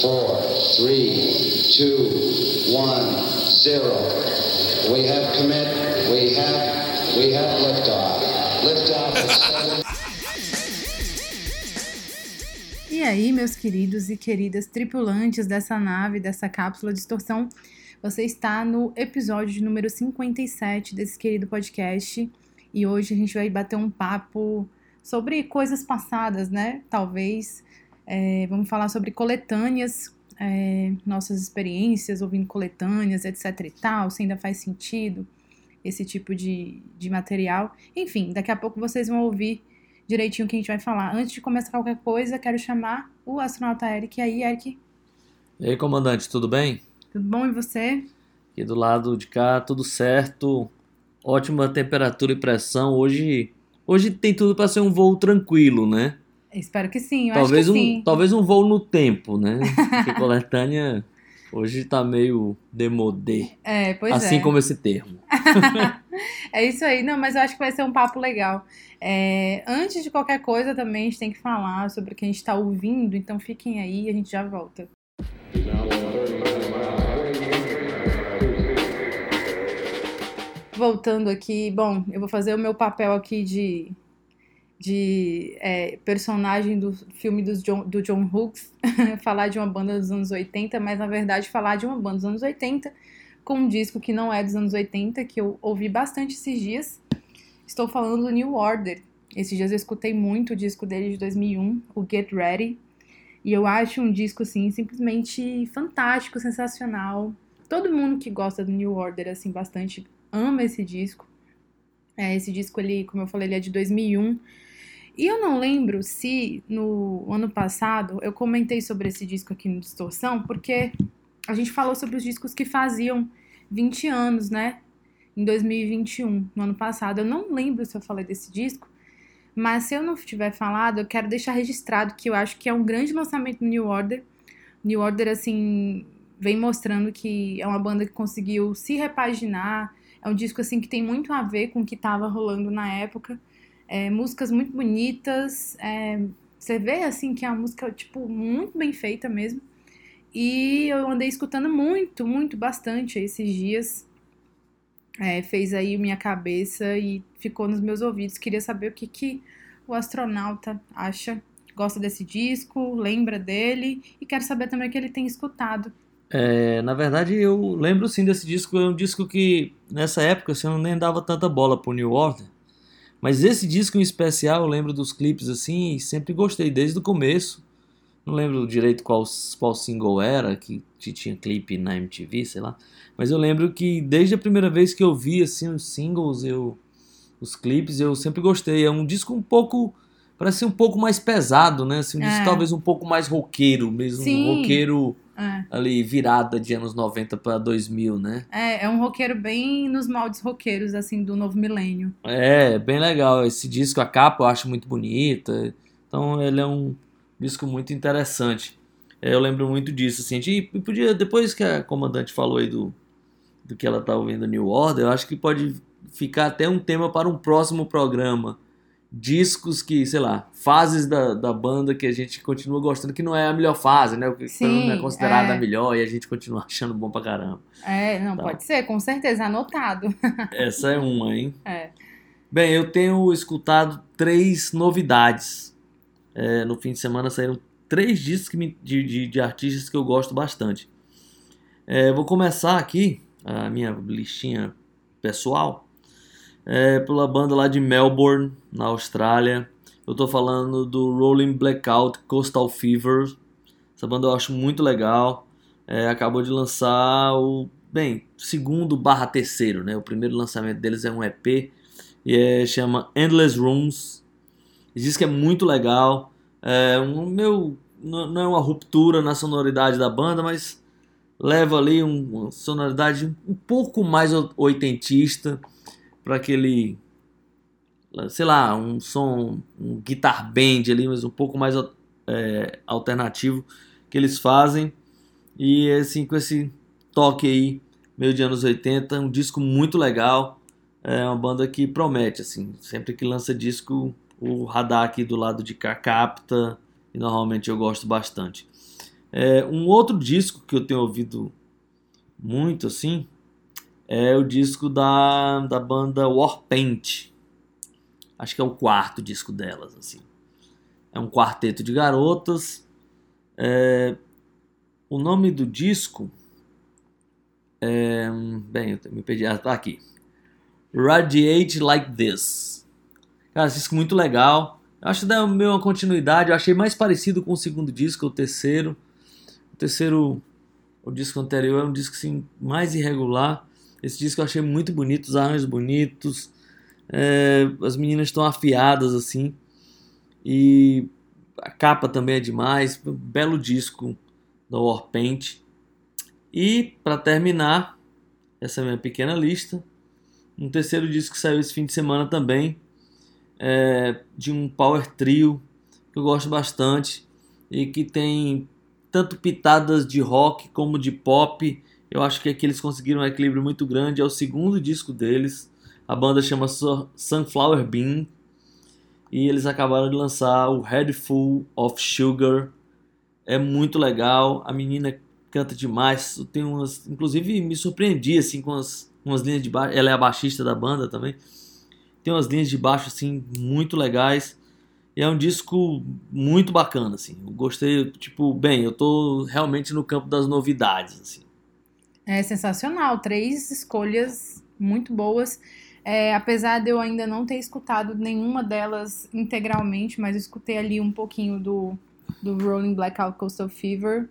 four, three, two, one, zero. We have commit. We have. We have liftoff. Liftoff. E aí, meus queridos e queridas tripulantes dessa nave, dessa cápsula de distorção, você está no episódio número 57 desse querido podcast. E hoje a gente vai bater um papo sobre coisas passadas, né? Talvez. É, vamos falar sobre coletâneas, é, nossas experiências ouvindo coletâneas, etc e tal, se ainda faz sentido esse tipo de, de material. Enfim, daqui a pouco vocês vão ouvir direitinho o que a gente vai falar. Antes de começar qualquer coisa, quero chamar o astronauta Eric. E aí, Eric, E aí, comandante, tudo bem? tudo bom e você? Aqui do lado de cá, tudo certo. Ótima temperatura e pressão. Hoje, hoje tem tudo para ser um voo tranquilo, né? Espero que sim, eu talvez acho um, que sim. talvez um voo no tempo, né? Porque coletânea hoje tá meio demodê, É, pois assim é. como esse termo. É isso aí, não, mas eu acho que vai ser um papo legal. É, antes de qualquer coisa, também a gente tem que falar sobre o que a gente está ouvindo, então fiquem aí e a gente já volta. Voltando aqui, bom, eu vou fazer o meu papel aqui de, de é, personagem do filme dos John- do John Hughes, falar de uma banda dos anos 80, mas na verdade falar de uma banda dos anos 80 com um disco que não é dos anos 80, que eu ouvi bastante esses dias. Estou falando do New Order. Esses dias eu escutei muito o disco dele de 2001, o Get Ready. E eu acho um disco, assim, simplesmente fantástico, sensacional. Todo mundo que gosta do New Order, assim, bastante ama esse disco. É, esse disco, ele, como eu falei, ele é de 2001. E eu não lembro se no ano passado eu comentei sobre esse disco aqui no Distorção, porque a gente falou sobre os discos que faziam 20 anos, né? Em 2021, no ano passado. Eu não lembro se eu falei desse disco, mas se eu não tiver falado, eu quero deixar registrado que eu acho que é um grande lançamento do New Order. New Order, assim, vem mostrando que é uma banda que conseguiu se repaginar. É um disco, assim, que tem muito a ver com o que estava rolando na época. É, músicas muito bonitas. é, você vê, assim, que é uma música, tipo, muito bem feita mesmo. E eu andei escutando muito, muito, bastante esses dias. É, fez aí minha cabeça e ficou nos meus ouvidos. Queria saber o que, que o astronauta acha. Gosta desse disco, lembra dele e quero saber também o que ele tem escutado. É, na verdade, eu lembro sim desse disco. É um disco que, nessa época, assim, eu nem dava tanta bola pro New Order. Mas esse disco em especial, eu lembro dos clipes assim, e sempre gostei desde o começo. Não lembro direito qual, qual single era, que, tinha clipe na MTV, sei lá. Mas eu lembro que desde a primeira vez que eu vi assim, os singles, eu, os clipes, eu sempre gostei. É um disco um pouco. Parece um pouco mais pesado, né? Assim, um disco É. talvez um pouco mais roqueiro mesmo. Sim. Um roqueiro É, ali virada de anos 90 para 2000, né? é, é um roqueiro bem nos moldes roqueiros, assim, do novo milênio. É, bem legal. Esse disco, a capa eu acho muito bonita. Então ele é um disco muito interessante. É, eu lembro muito disso, assim. A gente podia, depois que a comandante falou aí do, do que ela tá ouvindo New Order, eu acho que pode ficar até um tema para um próximo programa. Discos que, sei lá, fases da, da banda que a gente continua gostando, que não é a melhor fase, né? O que Sim, não é considerada é. a melhor e a gente continua achando bom pra caramba. É, não, Tá. pode ser, com certeza, anotado. Essa é uma, hein? É. Bem, eu tenho escutado três novidades. É, no fim de semana saíram três discos me- de, de, de artistas que eu gosto bastante. É, vou começar aqui a minha listinha pessoal é, pela banda lá de Melbourne, na Austrália. Eu tô falando do Rolling Blackout Coastal Fever. Essa banda eu acho muito legal. É, acabou de lançar o, bem, segundo barra terceiro, né? O primeiro lançamento deles é um EP e é, chama Endless Rooms. Diz que é muito legal. É, um meu, não é uma ruptura na sonoridade da banda, mas leva ali um- uma sonoridade um pouco mais oitentista para aquele, sei lá, um som, um guitar band ali, mas um pouco mais é, alternativo que eles fazem. E assim, com esse toque aí, meio de anos 80, um disco muito legal. É uma banda que promete, assim, sempre que lança disco, o radar aqui do lado de cá capta, e normalmente eu gosto bastante. É, um outro disco que eu tenho ouvido muito assim é o disco da, da banda Warpaint. Acho que é o quarto disco delas, assim. É um quarteto de garotas. É, o nome do disco é, bem, eu me perdi. Ah, tá aqui. Radiate Like This. Cara, esse disco muito legal. Eu acho que dá uma continuidade. Eu achei mais parecido com o segundo disco, o terceiro. O terceiro, o disco anterior, é um disco assim, mais irregular. Esse disco eu achei muito bonito, os arranjos bonitos. É, as meninas estão afiadas assim. E a capa também é demais. Belo disco da Warpaint. E para terminar essa minha pequena lista, um terceiro disco que saiu esse fim de semana também, é, de um power trio que eu gosto bastante e que tem tanto pitadas de rock como de pop. Eu acho que aqui eles conseguiram um equilíbrio muito grande. É o segundo disco deles. A banda chama Sunflower Bean e eles acabaram de lançar o Head Full of Sugar. É muito legal. A menina canta demais. Tem umas, inclusive me surpreendi assim com as, umas linhas de baixo. Ela é a baixista da banda também. Tem umas linhas de baixo assim muito legais. E é um disco muito bacana assim. Eu gostei, tipo, bem, eu tô realmente no campo das novidades assim. É sensacional, três escolhas muito boas. É, apesar de eu ainda não ter escutado nenhuma delas integralmente, mas eu escutei ali um pouquinho do, do Rolling Blackout Coastal Fever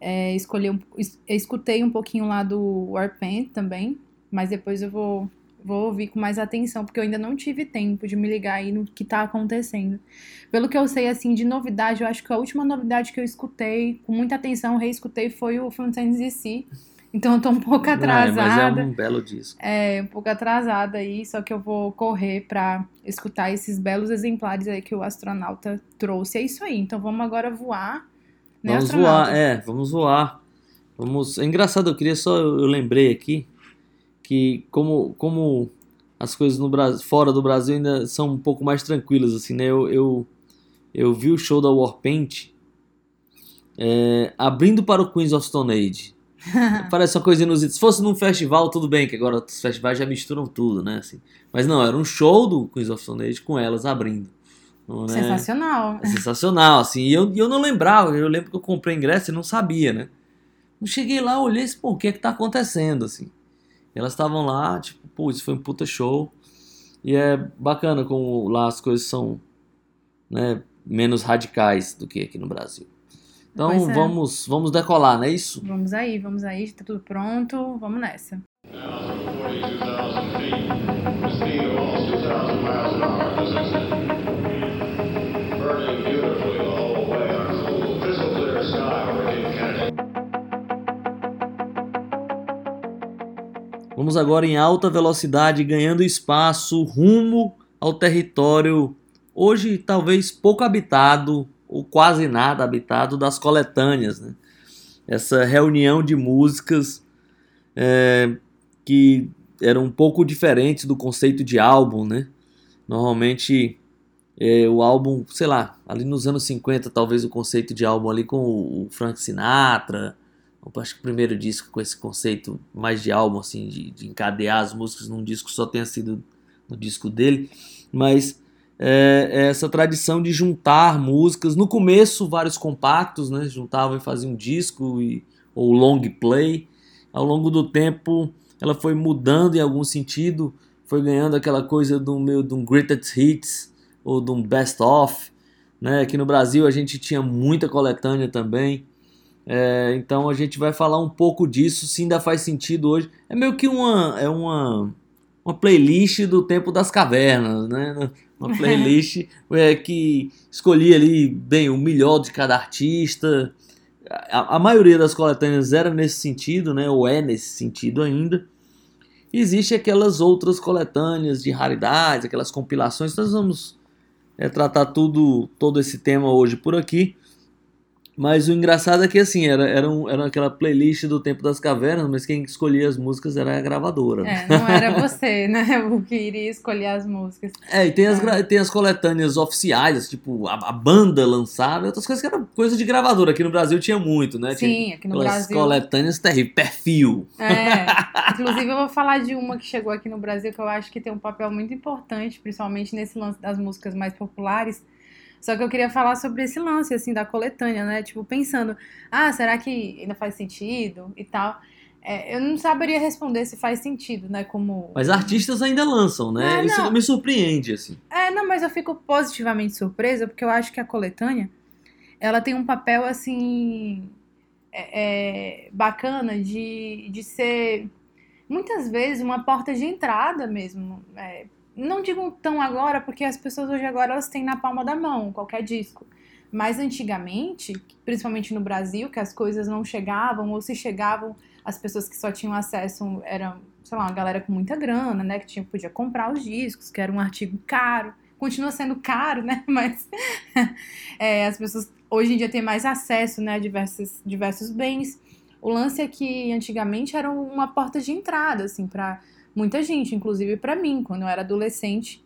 é, escolhi escutei um pouquinho lá do Warpaint também, mas depois eu vou, vou ouvir com mais atenção, porque eu ainda não tive tempo de me ligar aí no que tá acontecendo. Pelo que eu sei, assim, de novidade, eu acho que a última novidade que eu escutei, com muita atenção, reescutei, foi o Fontaine's DC. Então eu tô um pouco atrasada. Ah, mas é um belo disco. É, um pouco atrasada aí, só que eu vou correr pra escutar esses belos exemplares aí que o astronauta trouxe. É isso aí, então vamos agora voar né, vamos voar, é, vamos voar. Vamos. É engraçado, eu queria só. Eu, eu lembrei aqui que como, como as coisas no Brasil, fora do Brasil ainda são um pouco mais tranquilas, assim, né? Eu, eu, eu vi o show da Warpaint é, abrindo para o Queens of Stone Age. Parece uma coisa inusitada. Se fosse num festival, tudo bem, que agora os festivais já misturam tudo, né? Assim. Mas não, era um show do Queens of Stone Age com elas abrindo. Né? Sensacional. É sensacional, assim. E eu, eu não lembrava, eu lembro que eu comprei ingresso e não sabia, né? Eu cheguei lá, olhei e disse, pô, o que é que tá acontecendo, assim? E elas estavam lá, tipo, pô, isso foi um puta show. E é bacana como lá as coisas são né, menos radicais do que aqui no Brasil. Então é. vamos, vamos decolar, não é isso? Vamos aí, vamos aí, tá tudo pronto, vamos nessa. Vamos agora em alta velocidade, ganhando espaço rumo ao território hoje talvez pouco habitado ou quase nada habitado das coletâneas. Né? Essa reunião de músicas é, que eram um pouco diferentes do conceito de álbum. Né? Normalmente é, o álbum, sei lá, ali nos anos 50 talvez o conceito de álbum ali com o Frank Sinatra acho que o primeiro disco com esse conceito mais de álbum, assim, de, de encadear as músicas num disco só tenha sido no disco dele, mas é, é essa tradição de juntar músicas, no começo vários compactos, né, juntavam e faziam um disco e, ou long play, ao longo do tempo ela foi mudando em algum sentido, foi ganhando aquela coisa do meio de um greatest hits ou de um best of, né, aqui no Brasil a gente tinha muita coletânea também, é, então a gente vai falar um pouco disso, se ainda faz sentido hoje. É meio que uma, é uma, uma playlist do tempo das cavernas, né? Uma playlist é, que escolhi ali bem o melhor de cada artista. A, a, maioria das coletâneas era nesse sentido, né? Ou é nesse sentido ainda. Existe aquelas outras coletâneas de raridades, aquelas compilações. Nós vamos é, tratar tudo, todo esse tema hoje por aqui. Mas o engraçado é que assim, era, era, um, era aquela playlist do Tempo das Cavernas, mas quem escolhia as músicas era a gravadora. É, não era você, né? O que iria escolher as músicas. É, e tem as, gra- tem as coletâneas oficiais, tipo, a, a banda lançava, outras coisas que eram coisa de gravadora. Aqui no Brasil tinha muito, né? Tinha Sim, aqui no Brasil. coletâneas terríveis, perfil. É. Inclusive, eu vou falar de uma que chegou aqui no Brasil que eu acho que tem um papel muito importante, principalmente nesse lance das músicas mais populares. Só que eu queria falar sobre esse lance, assim, da coletânea, né? Tipo, pensando, ah, será que ainda faz sentido e tal? É, eu não saberia responder se faz sentido, né? Como. Mas artistas ainda lançam, né? Ah, Isso não. me surpreende, assim. É, não, mas eu fico positivamente surpresa, porque eu acho que a coletânea, ela tem um papel, assim, é, é, bacana de, de ser, muitas vezes, uma porta de entrada mesmo. É, não digo tão agora, porque as pessoas hoje agora, elas têm na palma da mão qualquer disco. Mas antigamente, principalmente no Brasil, que as coisas não chegavam, ou se chegavam, as pessoas que só tinham acesso eram, sei lá, uma galera com muita grana, né? Que tinha, podia comprar os discos, que era um artigo caro. Continua sendo caro, né? Mas é, as pessoas hoje em dia têm mais acesso né, a diversos, diversos bens. O lance é que antigamente era uma porta de entrada, assim, para muita gente, inclusive para mim, quando eu era adolescente.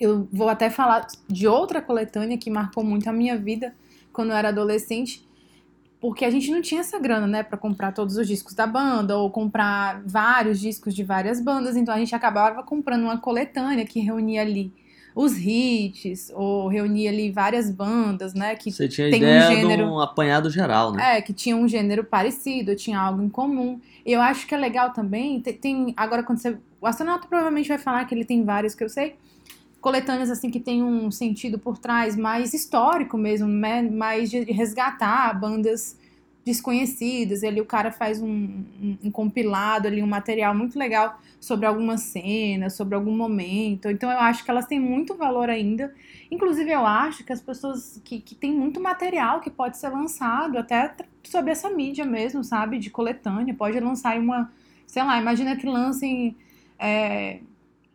Eu vou até falar de outra coletânea que marcou muito a minha vida quando eu era adolescente, porque a gente não tinha essa grana, né, para comprar todos os discos da banda ou comprar vários discos de várias bandas, então a gente acabava comprando uma coletânea que reunia ali os hits ou reunia ali várias bandas, né, que Você tinha tem um ideia gênero- de um apanhado geral, né? é, que tinha um gênero parecido, tinha algo em comum. Eu acho que é legal também, te- tem, agora quando você, o astronauta provavelmente vai falar que ele tem vários que eu sei, coletâneas assim que tem um sentido por trás mais histórico mesmo, né? mais de resgatar bandas desconhecidas, e ali o cara faz um, um- um compilado ali, um material muito legal sobre alguma cena, sobre algum momento, então eu acho que elas têm muito valor ainda, Inclusive, eu acho que as pessoas que, que tem muito material que pode ser lançado até sobre essa mídia mesmo, sabe? De coletânea. Pode lançar uma. Sei lá, imagina que lancem é,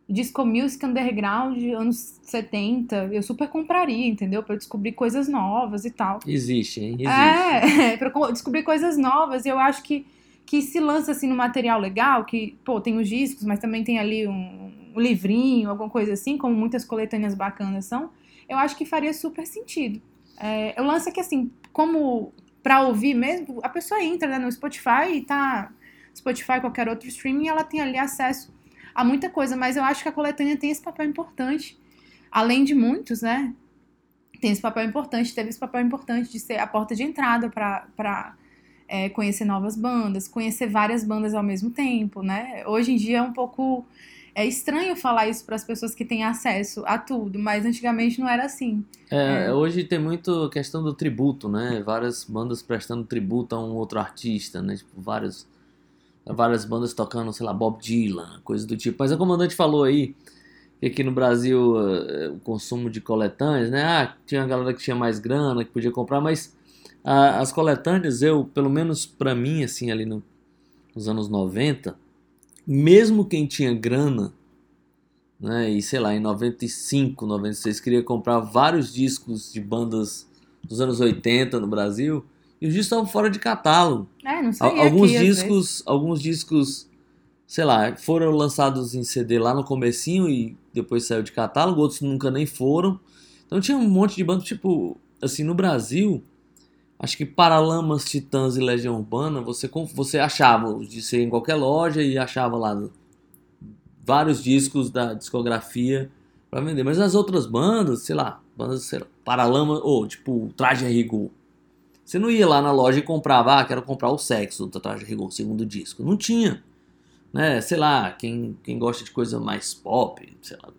Disco Music Underground de anos 70. Eu super compraria, entendeu? Pra eu descobrir coisas novas e tal. Existe, hein? Existe. É, pra eu co- descobrir coisas novas. E eu acho que, que se lança assim no material legal, que, pô, tem os discos, mas também tem ali um, um livrinho, alguma coisa assim, como muitas coletâneas bacanas são, eu acho que faria super sentido. É, o lance é que, assim, como pra ouvir mesmo, a pessoa entra né, no Spotify e tá. Spotify, qualquer outro streaming, ela tem ali acesso a muita coisa, mas eu acho que a coletânea tem esse papel importante, além de muitos, né? Tem esse papel importante, teve esse papel importante de ser a porta de entrada para é, conhecer novas bandas, conhecer várias bandas ao mesmo tempo, né? Hoje em dia é um pouco é estranho falar isso para as pessoas que têm acesso a tudo, mas antigamente não era assim. É, É. hoje tem muito questão do tributo, né? Várias bandas prestando tributo a um outro artista, né? Tipo, vários, várias bandas tocando, sei lá, Bob Dylan, coisa do tipo. Mas a comandante falou aí que aqui no Brasil eh, o consumo de coletâneas, né? Ah, tinha a galera que tinha mais grana, que podia comprar, mas ah, as coletâneas, eu, pelo menos pra mim, assim, ali no- nos anos 90, mesmo quem tinha grana, né? E sei lá, em 95, 96 queria comprar vários discos de bandas dos anos 80 no Brasil e os discos estavam fora de catálogo. É, não sei. alguns aqui, discos, alguns discos, sei lá, foram lançados em CD lá no comecinho e depois saiu de catálogo, outros nunca nem foram. Então tinha um monte de bandas, tipo, assim, no Brasil, acho que Paralamas, Titãs e Legião Urbana, você, você achava de ser em qualquer loja e achava lá vários discos da discografia pra vender. Mas as outras bandas, sei lá, bandas, sei lá, Paralamas, ou tipo, Traje a Rigor. Você não ia lá na loja e comprava, ah, quero comprar o sexo do Traje a Rigor, segundo disco. Não tinha. Né? Sei lá, quem, quem gosta de coisa mais pop, sei lá,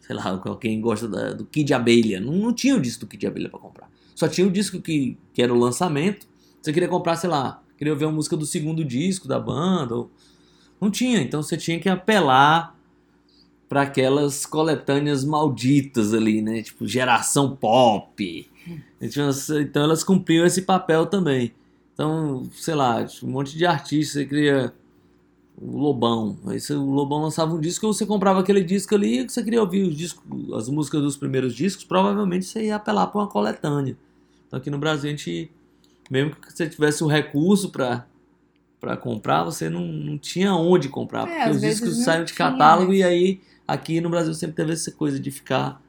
sei lá, quem gosta da- do Kid Abelha, não, não tinha o disco do Kid Abelha pra comprar. Só tinha o disco que, que era o lançamento. Você queria comprar, sei lá, queria ouvir a música do segundo disco da banda. Ou... Não tinha, então você tinha que apelar para aquelas coletâneas malditas ali, né? Tipo, geração pop. Então, elas cumpriam esse papel também. Então, sei lá, um monte de artistas, você queria o Lobão. Aí o Lobão lançava um disco, você comprava aquele disco ali, você queria ouvir os discos, as músicas dos primeiros discos, provavelmente você ia apelar para uma coletânea. Então aqui no Brasil a gente mesmo que você tivesse o recurso para para comprar, você não, não tinha onde comprar, É, porque os discos saem de catálogo e aí aqui no Brasil sempre teve essa coisa de ficar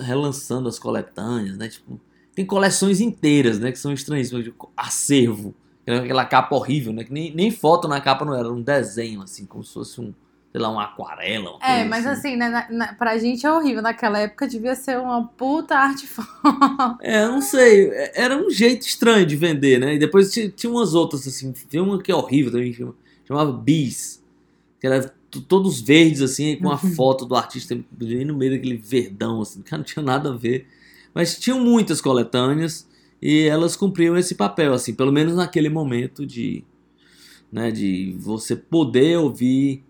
relançando as coletâneas, né? Tipo, tem coleções inteiras, né, que são estranhíssimas, acervo, aquela capa horrível, né, que nem, nem foto na capa não era, era um desenho assim, como se fosse um, sei lá, uma aquarela, uma É, mas assim, né, na, na, pra gente é horrível. Naquela época devia ser uma puta arte. É, não sei. é- Era um jeito estranho de vender, né? E depois tinha, tinha umas outras, assim. Tem uma que é horrível também, chama- chamava Bis. Que era todos verdes, assim, com a foto do artista no meio daquele verdão, assim. Que não tinha nada a ver. Mas tinham muitas coletâneas e elas cumpriam esse papel, assim. Pelo menos naquele momento de... Né, de você poder ouvir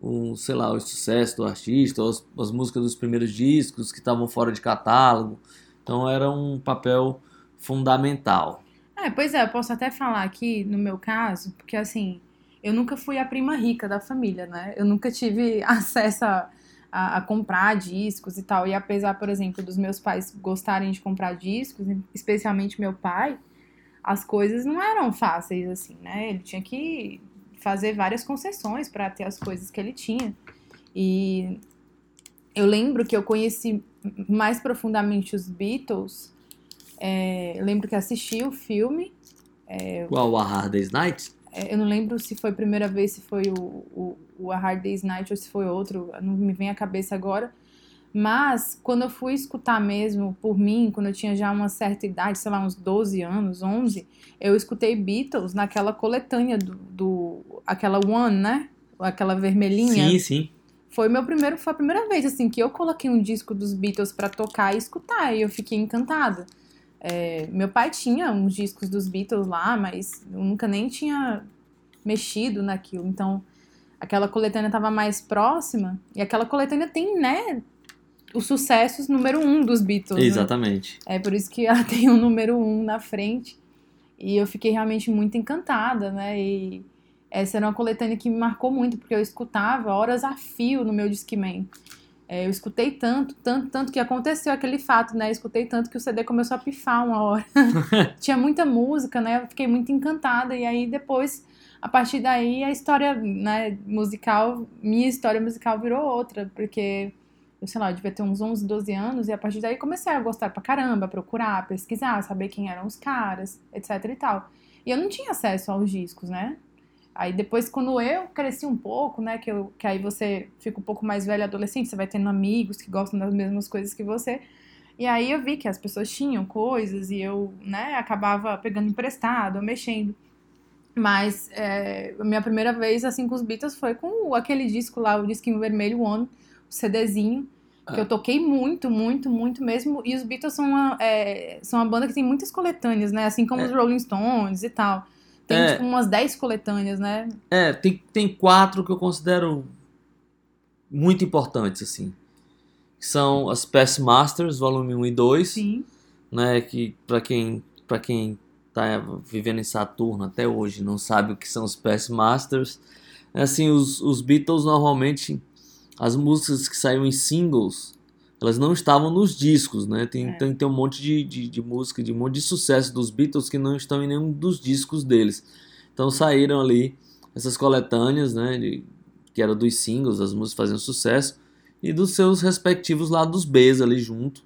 um, sei lá, o sucesso do artista, as, as músicas dos primeiros discos que estavam fora de catálogo. Então era um papel fundamental. É, pois é, eu posso até falar aqui no meu caso, porque assim, eu nunca fui a prima rica da família, né? Eu nunca tive acesso a, a, a comprar discos e tal. E apesar, por exemplo, dos meus pais gostarem de comprar discos, especialmente meu pai, as coisas não eram fáceis assim, né? Ele tinha que fazer várias concessões para ter as coisas que ele tinha. E eu lembro que eu conheci mais profundamente os Beatles. é, eu lembro que assisti o filme. Qual a Hard Day's Night? É, eu não lembro se foi a primeira vez, se foi o, o, o A Hard Day's Night ou se foi outro, não me vem à cabeça agora. Mas quando eu fui escutar mesmo por mim, quando eu tinha já uma certa idade, sei lá, uns 12 anos, 11, eu escutei Beatles naquela coletânea do, do aquela One, né? Aquela vermelhinha. Sim, sim. Foi meu primeiro, foi a primeira vez assim que eu coloquei um disco dos Beatles pra tocar e escutar, e eu fiquei encantada. É, meu pai tinha uns discos dos Beatles lá, mas eu nunca nem tinha mexido naquilo. Então, aquela coletânea estava mais próxima, e aquela coletânea tem, né, os sucessos número um dos Beatles. né? Exatamente. É por isso que ela tem o número um na frente. E eu fiquei realmente muito encantada, né? E essa era uma coletânea que me marcou muito, porque eu escutava horas a fio no meu Discman. É, eu escutei tanto, tanto, tanto que aconteceu aquele fato, né? Eu escutei tanto que o CD começou a pifar uma hora. Tinha muita música, né? Eu fiquei muito encantada. E aí depois, a partir daí, a história né, musical, minha história musical virou outra, porque eu sei lá, eu devia ter uns 11, 12 anos, e a partir daí comecei a gostar pra caramba, procurar, pesquisar, saber quem eram os caras, etc e tal. E eu não tinha acesso aos discos, né? Aí depois, quando eu cresci um pouco, né, que, eu, que aí você fica um pouco mais velho, adolescente, você vai tendo amigos que gostam das mesmas coisas que você. E aí eu vi que as pessoas tinham coisas e eu, né, acabava pegando emprestado, mexendo. Mas é, a minha primeira vez, assim, com os Beatles foi com aquele disco lá, o disquinho vermelho One, o CDzinho, que Ah. eu toquei muito, muito, muito mesmo. E os Beatles são uma, é, são uma banda que tem muitas coletâneas, né? Assim como É. os Rolling Stones e tal. Tem, É. tipo, umas 10 coletâneas, né? É, tem, tem quatro que eu considero muito importantes, assim. Que são as Past Masters, volume 1 e 2. Sim. né, que para quem para quem tá vivendo em Saturno até hoje não sabe o que são os Past Masters, assim, os, os Beatles normalmente as músicas que saíam em singles, elas não estavam nos discos, né? Tem, É. tem, tem um monte de, de, de música, de um monte de sucesso dos Beatles que não estão em nenhum dos discos deles. Então saíram ali essas coletâneas, né, de, que eram dos singles, as músicas faziam sucesso, e dos seus respectivos lados Bs ali junto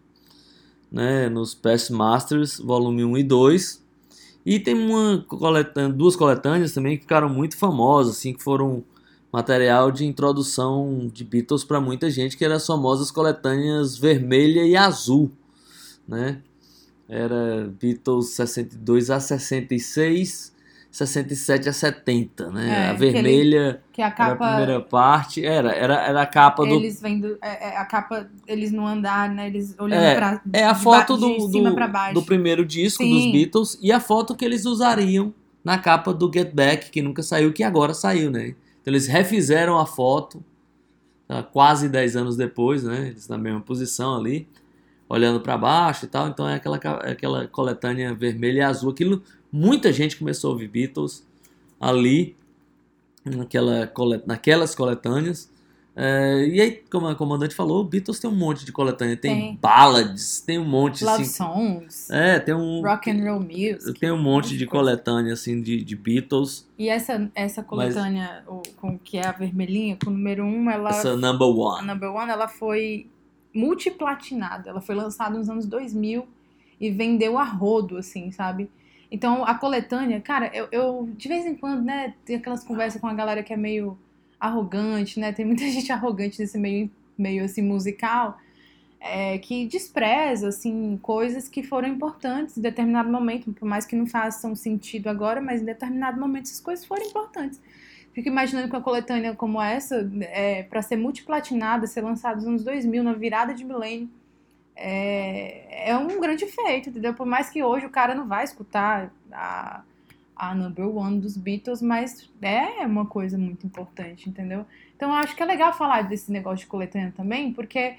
né, nos Past Masters, volume 1 e 2. E tem uma duas coletâneas também que ficaram muito famosas, assim, que foram material de introdução de Beatles para muita gente, que eram as famosas coletâneas vermelha e azul, né? Era Beatles 62 a 66, 67 a 70, né? É, a vermelha Que a era a capa. primeira parte, era, era, era a capa do Eles vendo. É, é, a capa, eles no andar, né? Eles olhando É, pra. É a foto de do, do, do primeiro disco Sim. dos Beatles e a foto que eles usariam na capa do Get Back, que nunca saiu, que agora saiu, né? Então eles refizeram a foto tá, quase 10 anos depois, né? Eles na mesma posição ali, olhando para baixo e tal. Então é aquela, é aquela coletânea vermelha e azul. Aquilo, muita gente começou a ouvir Beatles ali, naquela, naquelas coletâneas. É, e aí, como a comandante falou, Beatles tem um monte de coletânea. Tem, Tem. ballads, tem um monte Love assim. songs, É, tem um. rock and roll music. Tem um monte de coletânea assim de, de Beatles. E essa, essa coletânea, o, com, que é a vermelhinha, com o número 1, um, ela. Essa number one. Number One, ela foi multiplatinada. Ela foi lançada nos anos 2000 e vendeu a rodo, assim, sabe? Então, a coletânea, cara, eu, eu de vez em quando, né, tem aquelas conversas com a galera que é meio arrogante, né? Tem muita gente arrogante nesse meio, meio assim, musical, é, que despreza, assim, coisas que foram importantes em determinado momento, por mais que não façam sentido agora, mas em determinado momento essas coisas foram importantes. Fico imaginando que uma coletânea como essa, é, para ser multiplatinada, ser lançada nos anos 2000, na virada de milênio, é, é um grande feito, entendeu? Por mais que hoje o cara não vai escutar a, a number one dos Beatles, mas é uma coisa muito importante, entendeu? Então eu acho que é legal falar desse negócio de coletânea também, porque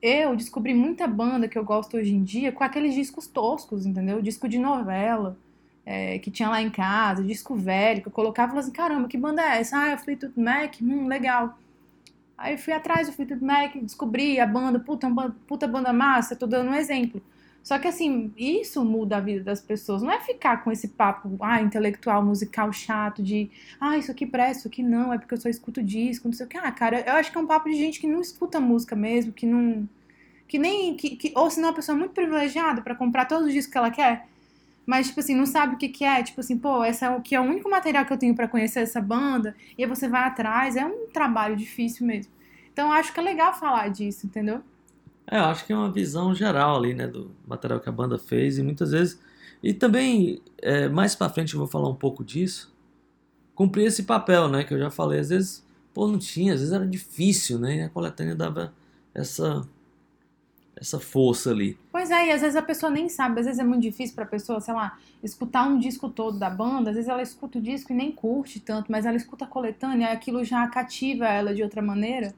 eu descobri muita banda que eu gosto hoje em dia com aqueles discos toscos, entendeu? Disco de novela, é, que tinha lá em casa, disco velho, que eu colocava e falava assim, caramba, que banda é essa? Ah, é Fleetwood Mac, hum, legal. Aí fui atrás do Fleetwood Mac, descobri a banda, puta, banda- puta banda massa, tô dando um exemplo. Só que assim, isso muda a vida das pessoas. Não é ficar com esse papo, ah, intelectual, musical chato, de ah, isso aqui presta, isso aqui não, é porque eu só escuto disco, não sei o que. Ah, cara, eu acho que é um papo de gente que não escuta música mesmo, que não. Que nem. Que, que, ou se não é uma pessoa muito privilegiada pra comprar todos os discos que ela quer. Mas, tipo assim, não sabe o que, que é. Tipo assim, pô, essa é o que é o único material que eu tenho pra conhecer essa banda. E aí você vai atrás. É um trabalho difícil mesmo. Então, acho que é legal falar disso, entendeu? É, eu acho que é uma visão geral ali, né, do material que a banda fez e muitas vezes. E também, é, mais pra frente eu vou falar um pouco disso. Cumprir esse papel, né, que eu já falei. Às vezes, pô, não tinha, às vezes era difícil, né, e a coletânea dava essa, essa força ali. Pois é, e às vezes a pessoa nem sabe, às vezes é muito difícil pra pessoa, sei lá, escutar um disco todo da banda, às vezes ela escuta o disco e nem curte tanto, mas ela escuta a coletânea, aquilo já cativa ela de outra maneira.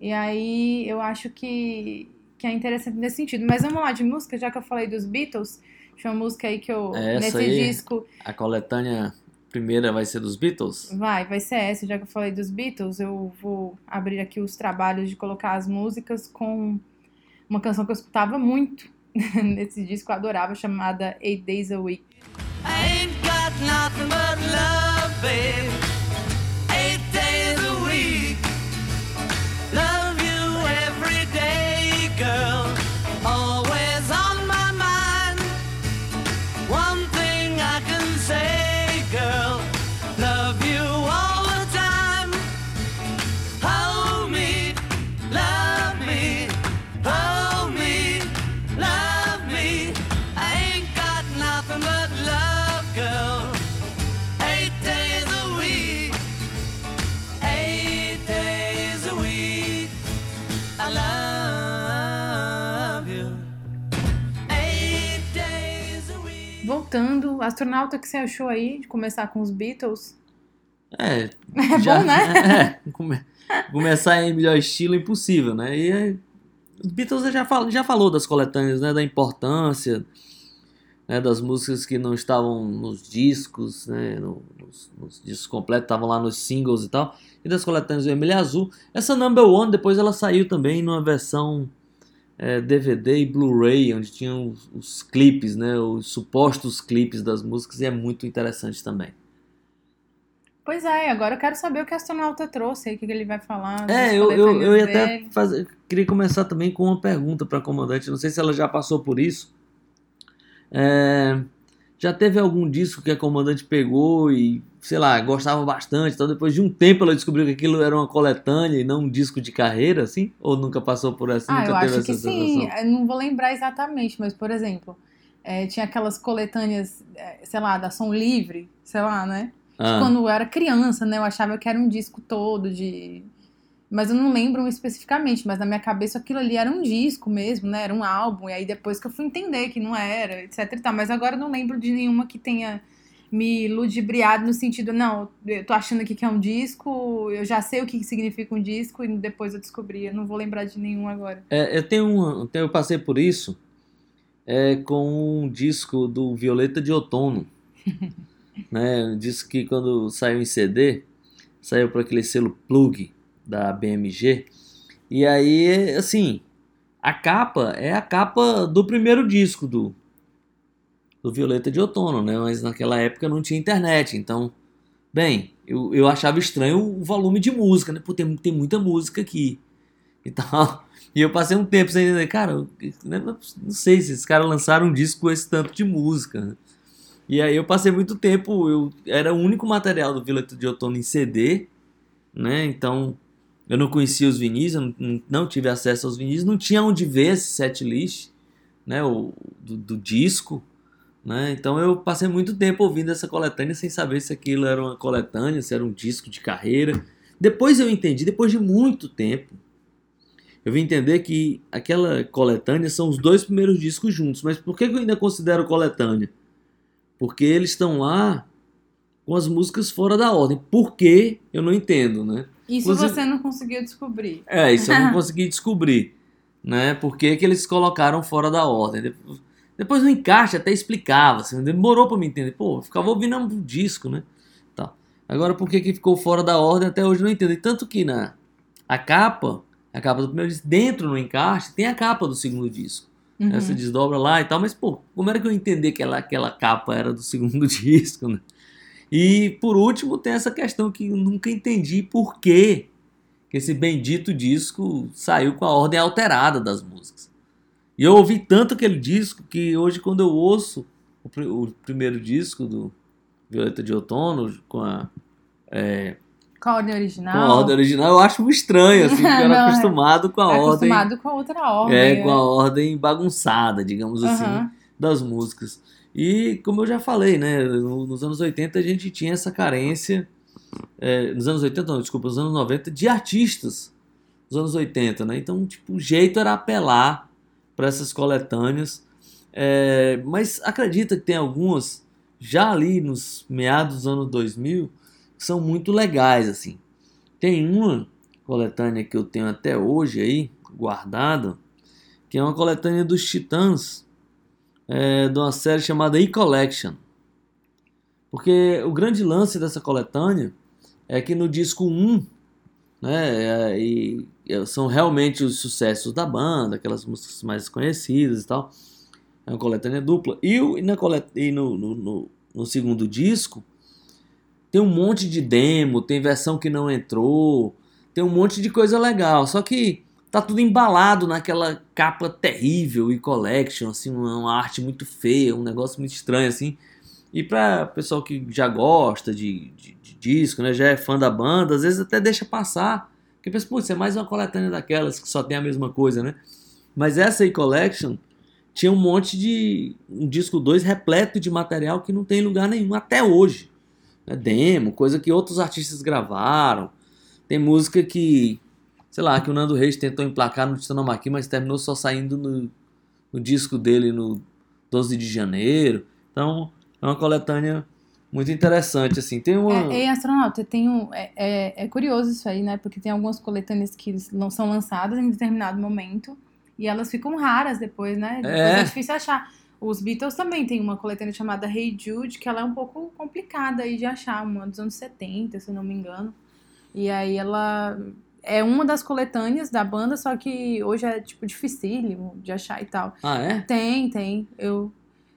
E aí eu acho que, que é interessante nesse sentido. Mas vamos lá, de música, já que eu falei dos Beatles, tinha uma música aí que eu, É nesse aí. disco, A coletânea primeira vai ser dos Beatles? vai, vai ser essa, já que eu falei dos Beatles, eu vou abrir aqui os trabalhos de colocar as músicas com uma canção que eu escutava muito nesse disco, eu adorava, chamada Eight Days a Week. I ain't got nothing but love, babe. Astronauta, o que você achou aí de começar com os Beatles? É, É já, bom, né? é, come- começar em melhor estilo impossível, né? E os Beatles já, fal, já falou das coletâneas, né? Da importância né, das músicas que não estavam nos discos, né? no- nos, nos discos completos, estavam lá nos singles e tal. E das coletâneas vermelho e azul. Essa Number One, depois ela saiu também numa versão é, DVD e Blu-ray, onde tinham os, os clipes, né? Os supostos clipes das músicas, e é muito interessante também. Pois é, agora eu quero saber o que o astronauta trouxe aí, o que ele vai falar. das É, eu, eu, eu ia até fazer. Queria começar também com uma pergunta para a comandante. Não sei se ela já passou por isso. É, já teve algum disco que a comandante pegou e, sei lá, gostava bastante. Então, depois de um tempo, ela descobriu que aquilo era uma coletânea e não um disco de carreira, assim? Ou nunca passou por essa? Ah, nunca eu teve acho que essa sim. sensação? Eu não vou lembrar exatamente, mas, por exemplo, é, tinha aquelas coletâneas, é, sei lá, da Som Livre, sei lá, né? Ah, Quando eu era criança, né? Eu achava que era um disco todo de. Mas eu não lembro especificamente, mas na minha cabeça aquilo ali era um disco mesmo, né? Era um álbum. E aí depois que eu fui entender que não era, etc e tal. Mas agora eu não lembro de nenhuma que tenha me ludibriado no sentido, não, eu tô achando aqui que é um disco, eu já sei o que significa um disco e depois eu descobri. Eu não vou lembrar de nenhum agora. é, eu tenho um, eu passei por isso é, com um disco do Violeta de Outono. né? Um disco que quando saiu em CD, saiu para aquele selo Plug, da BMG. E aí, assim, a capa é a capa do primeiro disco do, do Violeta de Outono, né? Mas naquela época não tinha internet, então, bem, eu, eu achava estranho o volume de música, né? Pô, tem, tem muita música aqui e tal. E eu passei um tempo sem entender, cara, né, não sei se esses caras lançaram um disco com esse tanto de música, né? E aí eu passei muito tempo, eu era o único material do Violeta de Outono em CD, né? Então eu não conhecia os vinis, eu não, tive acesso aos vinis, não tinha onde ver esse set list, né? O, do, do disco, né? Então eu passei muito tempo ouvindo essa coletânea sem saber se aquilo era uma coletânea, se era um disco de carreira. Depois eu entendi, depois de muito tempo, eu vim entender que aquela coletânea são os dois primeiros discos juntos. Mas por que eu ainda considero coletânea? Porque eles estão lá com as músicas fora da ordem. Por que? Eu não entendo, né? Isso Inclusive- você não conseguiu descobrir. É, isso eu não consegui descobrir, né? Por que, eles colocaram fora da ordem. Depois, no encaixe até explicava, assim, demorou pra me entender. Pô, eu ficava ouvindo um disco, né? Tá. Agora, por que, que ficou fora da ordem, até hoje eu não entendo. E tanto que na a capa, a capa do primeiro disco, dentro no encaixe, tem a capa do segundo disco. Uhum. Né? Você desdobra lá e tal, mas, pô, como era que eu entender que ela, aquela capa era do segundo disco, né? E, por último, tem essa questão que eu nunca entendi por que esse bendito disco saiu com a ordem alterada das músicas. E eu ouvi tanto aquele disco que hoje, quando eu ouço o, pri- o primeiro disco do Violeta de Outono, com a, é, Com a ordem com original. a ordem original, eu acho estranho, assim, porque eu era Não, é. acostumado com a Tá ordem. acostumado com a outra ordem. É, né? com a ordem bagunçada, digamos assim, Aham. das músicas. E como eu já falei, né, no- nos anos 80 a gente tinha essa carência, é, nos anos 80 não, desculpa, nos anos 90, de artistas dos anos 80, né? Então, tipo, o jeito era apelar para essas coletâneas. É, mas acredita que tem algumas, já ali nos meados dos anos 2000, que são muito legais, assim. Tem uma coletânea que eu tenho até hoje aí, guardada, que é uma coletânea dos Titãs, é, de uma série chamada E-Collection. Porque o grande lance dessa coletânea é que no disco 1, né, é, e são realmente os sucessos da banda, aquelas músicas mais conhecidas e tal. É uma coletânea dupla. E, e na colet, e no, no, no- no segundo disco, tem um monte de demo, tem versão que não entrou, tem um monte de coisa legal. Só que tá tudo embalado naquela capa terrível e collection, assim, uma, arte muito feia, um negócio muito estranho, assim. E pra pessoal que já gosta de, de, de disco, né, já é fã da banda, às vezes até deixa passar. Porque pensa, putz, é mais uma coletânea daquelas que só tem a mesma coisa, né? Mas essa aí, Collection, tinha um monte de. um disco 2 repleto de material que não tem em lugar nenhum até hoje. É demo, coisa que outros artistas gravaram. Tem música que, sei lá, que o Nando Reis tentou emplacar no Titanomaqui, mas terminou só saindo no, no disco dele no 12 de janeiro. Então, é uma coletânea muito interessante, assim. Tem uma... É, e astronauta, tem um, é, é, é curioso isso aí, né? Porque tem algumas coletâneas que não são lançadas em determinado momento e elas ficam raras depois, né? Depois É. é, difícil achar. Os Beatles também tem uma coletânea chamada Hey Jude, que ela é um pouco complicada aí de achar, uma dos anos 70, se eu não me engano. E aí ela é uma das coletâneas da banda, só que hoje é tipo dificílimo de achar e tal. Ah, é? Tem, tem. Eu,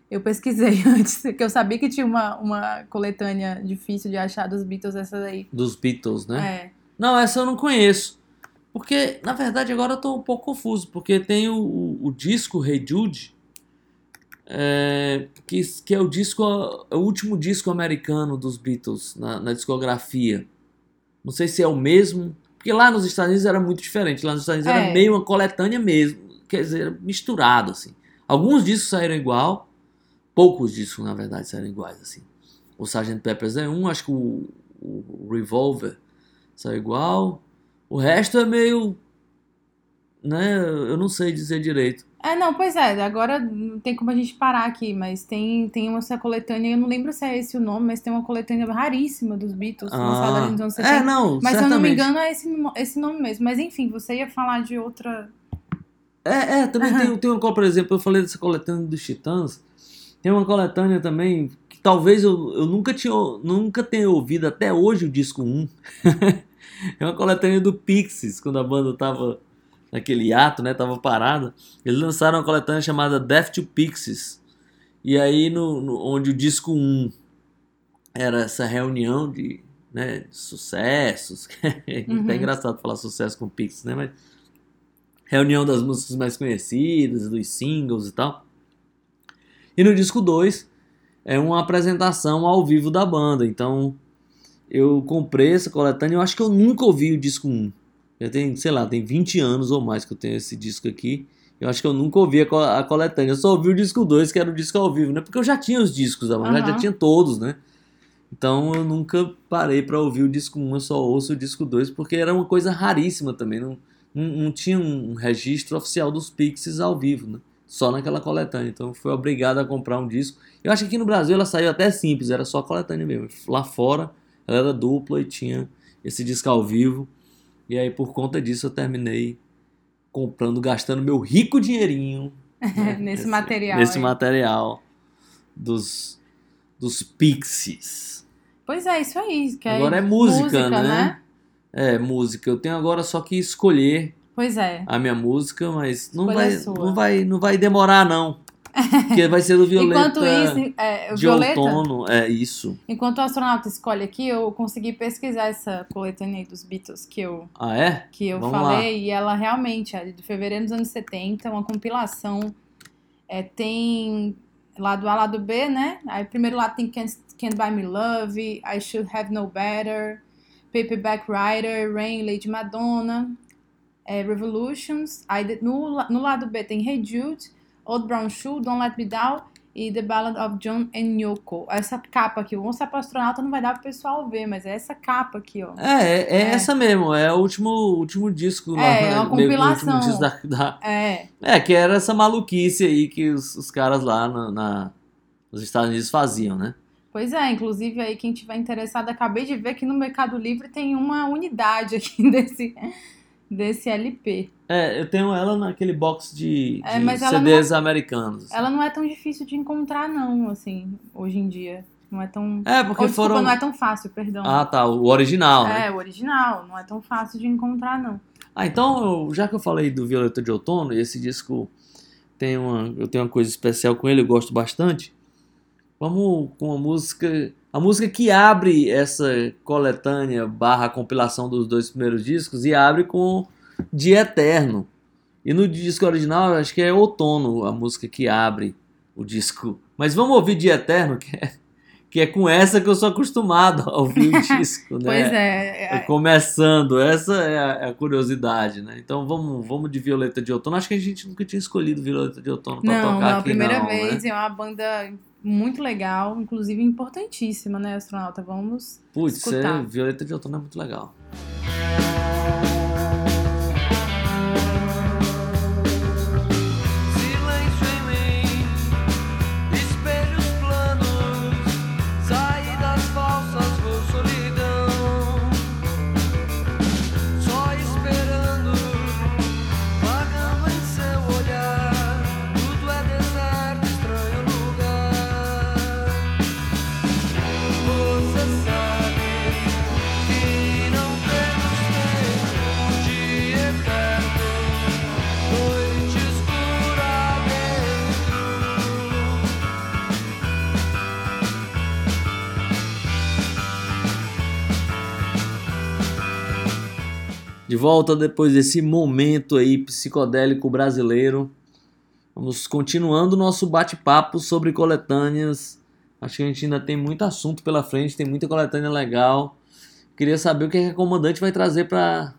eu pesquisei antes, que eu sabia que tinha uma, uma coletânea difícil de achar dos Beatles, essa daí. Dos Beatles, né? É. Não, essa eu não conheço. Porque, na verdade, agora eu tô um pouco confuso. Porque tem o, o, o disco Hey Jude, é, que, que é o disco, é o último disco americano dos Beatles na, na discografia. Não sei se é o mesmo. Porque lá nos Estados Unidos era muito diferente. Lá nos Estados Unidos era É. meio uma coletânea mesmo. Quer dizer, era misturado, assim. Alguns discos saíram igual. Poucos discos, na verdade, saíram iguais, assim. O Sgt. Peppers é um, acho que o, o Revolver saiu igual. O resto é meio. Né? Eu não sei dizer direito. É, não, pois é, agora não tem como a gente parar aqui, mas tem, tem essa coletânea, eu não lembro se é esse o nome, mas tem uma coletânea raríssima dos Beatles, lançada ali nos anos 70. é, não, mas se eu não me certamente. engano é esse, esse nome mesmo. Mas enfim, você ia falar de outra. É, é, também tem, tem uma, co- por exemplo, eu falei dessa coletânea dos Titãs. Tem uma coletânea também que talvez eu, eu nunca, tinha, nunca tenha ouvido até hoje o disco 1. É uma coletânea do Pixies, quando a banda tava naquele ato, né? Tava parada. Eles lançaram uma coletânea chamada Death to Pixies. E aí, no, no- onde o disco 1 era essa reunião de, né, sucessos. é Uhum. até engraçado falar sucesso com Pixies, né? Mas reunião das músicas mais conhecidas, dos singles e tal. E no disco 2 é uma apresentação ao vivo da banda. Então eu comprei essa coletânea. Eu acho que eu nunca ouvi o disco 1. Já tem, sei lá, tem 20 anos ou mais que eu tenho esse disco aqui. Eu acho que eu nunca ouvi a, co- a coletânea. Eu só ouvi o disco 2, que era o disco ao vivo, né? Porque eu já tinha os discos da banda, já, já tinha todos, né? Então eu nunca parei pra ouvir o disco 1, eu só ouço o disco 2, porque era uma coisa raríssima também. Não, não, não tinha um registro oficial dos Pixies ao vivo, né? Só naquela coletânea. Então eu fui obrigado a comprar um disco. Eu acho que aqui no Brasil ela saiu até simples, era só coletânea mesmo. Lá fora ela era dupla e tinha esse disco ao vivo. E aí por conta disso eu terminei comprando, gastando meu rico dinheirinho né, Nesse material Nesse aí. material dos, dos Pixies. Pois é, isso aí. Que Agora é música, né? É, música. Eu tenho agora só que escolher Pois é. a minha música, mas não Escolha vai, não vai, não vai demorar não. Porque vai ser do Violeta Enquanto isso, é, o de Violeta, outono, é isso. enquanto o astronauta escolhe aqui, eu consegui pesquisar essa coletânea dos Beatles que eu, Ah, é? que eu Vamos falei, e ela realmente é de fevereiro dos anos 70, uma compilação. É, tem lado A, lado B, né? Aí primeiro lado tem Can't, Can't Buy Me Love, I Should Have No Better, Paperback Writer, Rain, Lady Madonna, é, Revolutions. Aí no, no lado B tem Hey Jude, Old Brown Shoe, Don't Let Me Down e The Ballad of John and Yoko. Essa capa aqui, vou mostrar pro astronauta, não vai dar pro pessoal ver, mas é essa capa aqui, ó. É, é, é É. essa mesmo, é o último, último disco lá. É, né? é uma o compilação. disco da- da, É, É, que era essa maluquice aí que os, os caras lá na, na- nos Estados Unidos faziam, né? Pois é, inclusive aí quem tiver interessado, acabei de ver que no Mercado Livre tem uma unidade aqui desse, desse LP. É, eu tenho ela naquele box de, É, de mas ela CDs americanos. Ela não é tão difícil de encontrar, não, assim, hoje em dia. Não é tão. É, porque Ou, desculpa, foram. não é tão fácil, perdão. Ah, tá, o original, né? é, o original, não é tão fácil de encontrar, não. Ah, então, já que eu falei do Violeta de Outono, e esse disco tem uma, eu tenho uma coisa especial com ele, eu gosto bastante. Vamos com a música, a música que abre essa coletânea barra compilação dos dois primeiros discos e abre com Dia Eterno. E no disco original, acho que é Outono a música que abre o disco. Mas vamos ouvir Dia Eterno, que é, que é com essa que eu sou acostumado a ouvir o disco, né? Pois é, É, é, começando, essa é a, é a curiosidade, né? Então vamos, vamos de Violeta de Outono. Acho que a gente nunca tinha escolhido Violeta de Outono não, tocar não, a aqui, primeira não, vez né? é uma banda muito legal, inclusive importantíssima, né, astronauta? Vamos. Putz, escutar. é, Violeta de Outono é muito legal. De volta depois desse momento aí psicodélico brasileiro. Vamos continuando o nosso bate-papo sobre coletâneas. Acho que a gente ainda tem muito assunto pela frente, tem muita coletânea legal. Queria saber o que, é que a comandante vai trazer para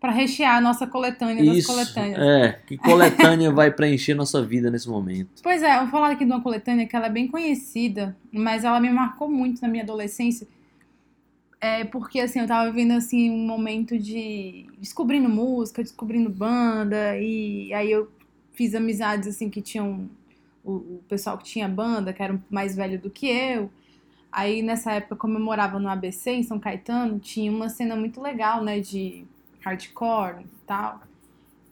Pra rechear a nossa coletânea das isso. coletâneas. É, que coletânea vai preencher nossa vida nesse momento? Pois é, eu vou falar aqui de uma coletânea que ela é bem conhecida, mas ela me marcou muito na minha adolescência. É porque assim, eu tava vivendo assim um momento de descobrindo música, descobrindo banda, e aí eu fiz amizades assim que tinham o, o pessoal que tinha banda, que era mais velho do que eu. Aí nessa época, como eu morava no ABC, em São Caetano, tinha uma cena muito legal, né, de hardcore e tal.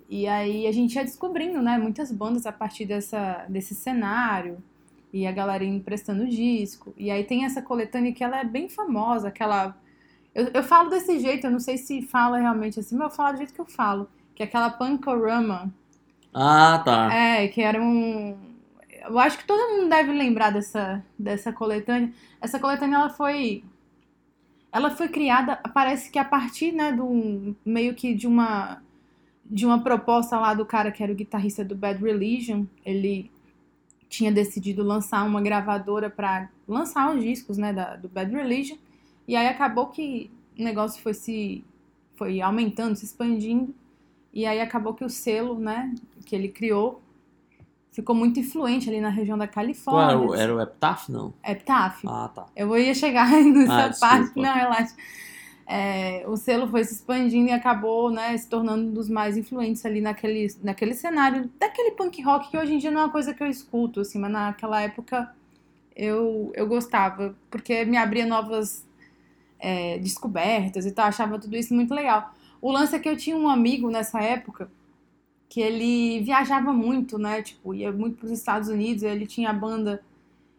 E aí a gente ia descobrindo, né, muitas bandas a partir dessa, desse cenário. E a galera indo prestando disco. E aí tem essa coletânea que ela é bem famosa, aquela... Eu, eu falo desse jeito, eu não sei se fala realmente assim, mas eu falo do jeito que eu falo. Que é aquela Punkorama. Ah, tá. É, que era um. Eu acho que todo mundo deve lembrar dessa, dessa coletânea. Essa coletânea ela foi. Ela foi criada, parece que a partir, né, do meio que de uma de uma proposta lá do cara que era o guitarrista do Bad Religion. Ele tinha decidido lançar uma gravadora para lançar os discos, né, da, do Bad Religion. E aí acabou que o negócio foi se foi aumentando, se expandindo. E aí acabou que o selo, né, que ele criou ficou muito influente ali na região da Qual era Califórnia. o, era o Epitaph? Não. Epitaph. Ah, tá. Eu ia chegar nessa Ah, parte, não, relaxa. É, o selo foi se expandindo e acabou né, se tornando um dos mais influentes ali naquele, naquele cenário, daquele punk rock que hoje em dia não é uma coisa que eu escuto, assim, mas naquela época eu, eu gostava, porque me abria novas é, descobertas e tal, achava tudo isso muito legal. O lance é que eu tinha um amigo nessa época que ele viajava muito, né? Tipo, ia muito para os Estados Unidos, ele tinha a banda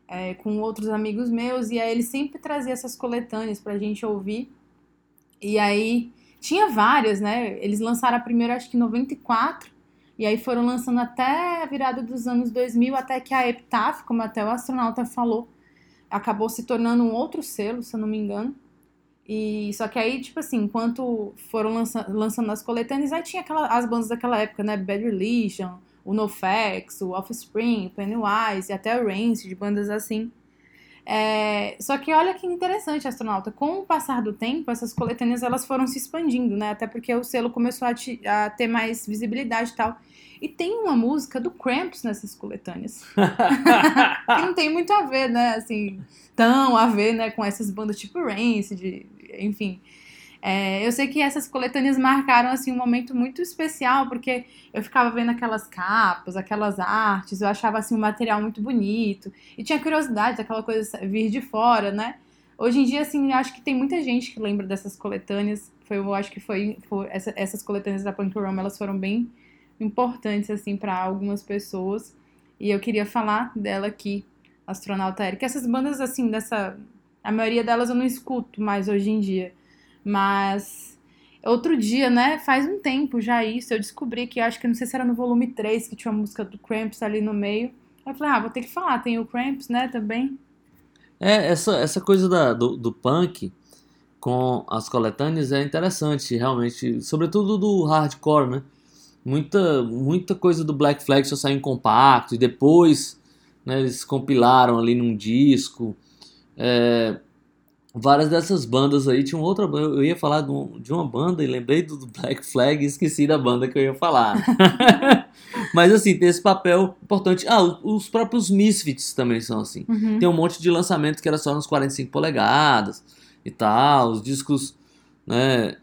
é, com outros amigos meus, e aí ele sempre trazia essas coletâneas pra gente ouvir. E aí tinha várias, né? Eles lançaram a primeira, acho que em 94, e aí foram lançando até a virada dos anos 2000, até que a Epitaph, como até o astronauta falou, acabou se tornando um outro selo, se eu não me engano. E só que aí, tipo assim, enquanto foram lança- lançando as coletâneas, aí tinha aquela, as bandas daquela época, né? Bad Religion, o NoFX, o Offspring, o Pennywise e até o Rancid, de bandas assim. É, só que olha que interessante, astronauta. Com o passar do tempo, essas coletâneas elas foram se expandindo, né? Até porque o selo começou a, ti- a ter mais visibilidade e tal. E tem uma música do Cramps nessas coletâneas. que não tem muito a ver, né? Assim, tão a ver, né? Com essas bandas tipo Rancid, enfim. É, eu sei que essas coletâneas marcaram, assim, um momento muito especial, porque eu ficava vendo aquelas capas, aquelas artes, eu achava, assim, um material muito bonito. E tinha curiosidade daquela coisa vir de fora, né? Hoje em dia, assim, acho que tem muita gente que lembra dessas coletâneas. Foi, eu acho que foi, foi essa- essas coletâneas da Punk Room, elas foram bem importantes, assim, para algumas pessoas. E eu queria falar dela aqui, Astronauta Eric. Essas bandas, assim, dessa... A maioria delas eu não escuto mais hoje em dia. Mas... Outro dia, né, faz um tempo já isso, eu descobri que acho que não sei se era no volume 3 que tinha uma música do Cramps ali no meio. Eu falei, ah, vou ter que falar, tem o Cramps, né, também. É, essa, essa coisa da- do, do punk com as coletâneas é interessante, realmente. Sobretudo do hardcore, né? Muita, muita coisa do Black Flag só saiu em compacto e depois né, eles compilaram ali num disco. É, várias dessas bandas aí tinham outra banda. Eu ia falar de, um- de uma banda e lembrei do, Black Flag e esqueci da banda que eu ia falar. Mas assim, tem esse papel importante. Ah, os próprios Misfits também são assim. Uhum. Tem um monte de lançamento que era só nos 45 polegadas e tal, os discos, né?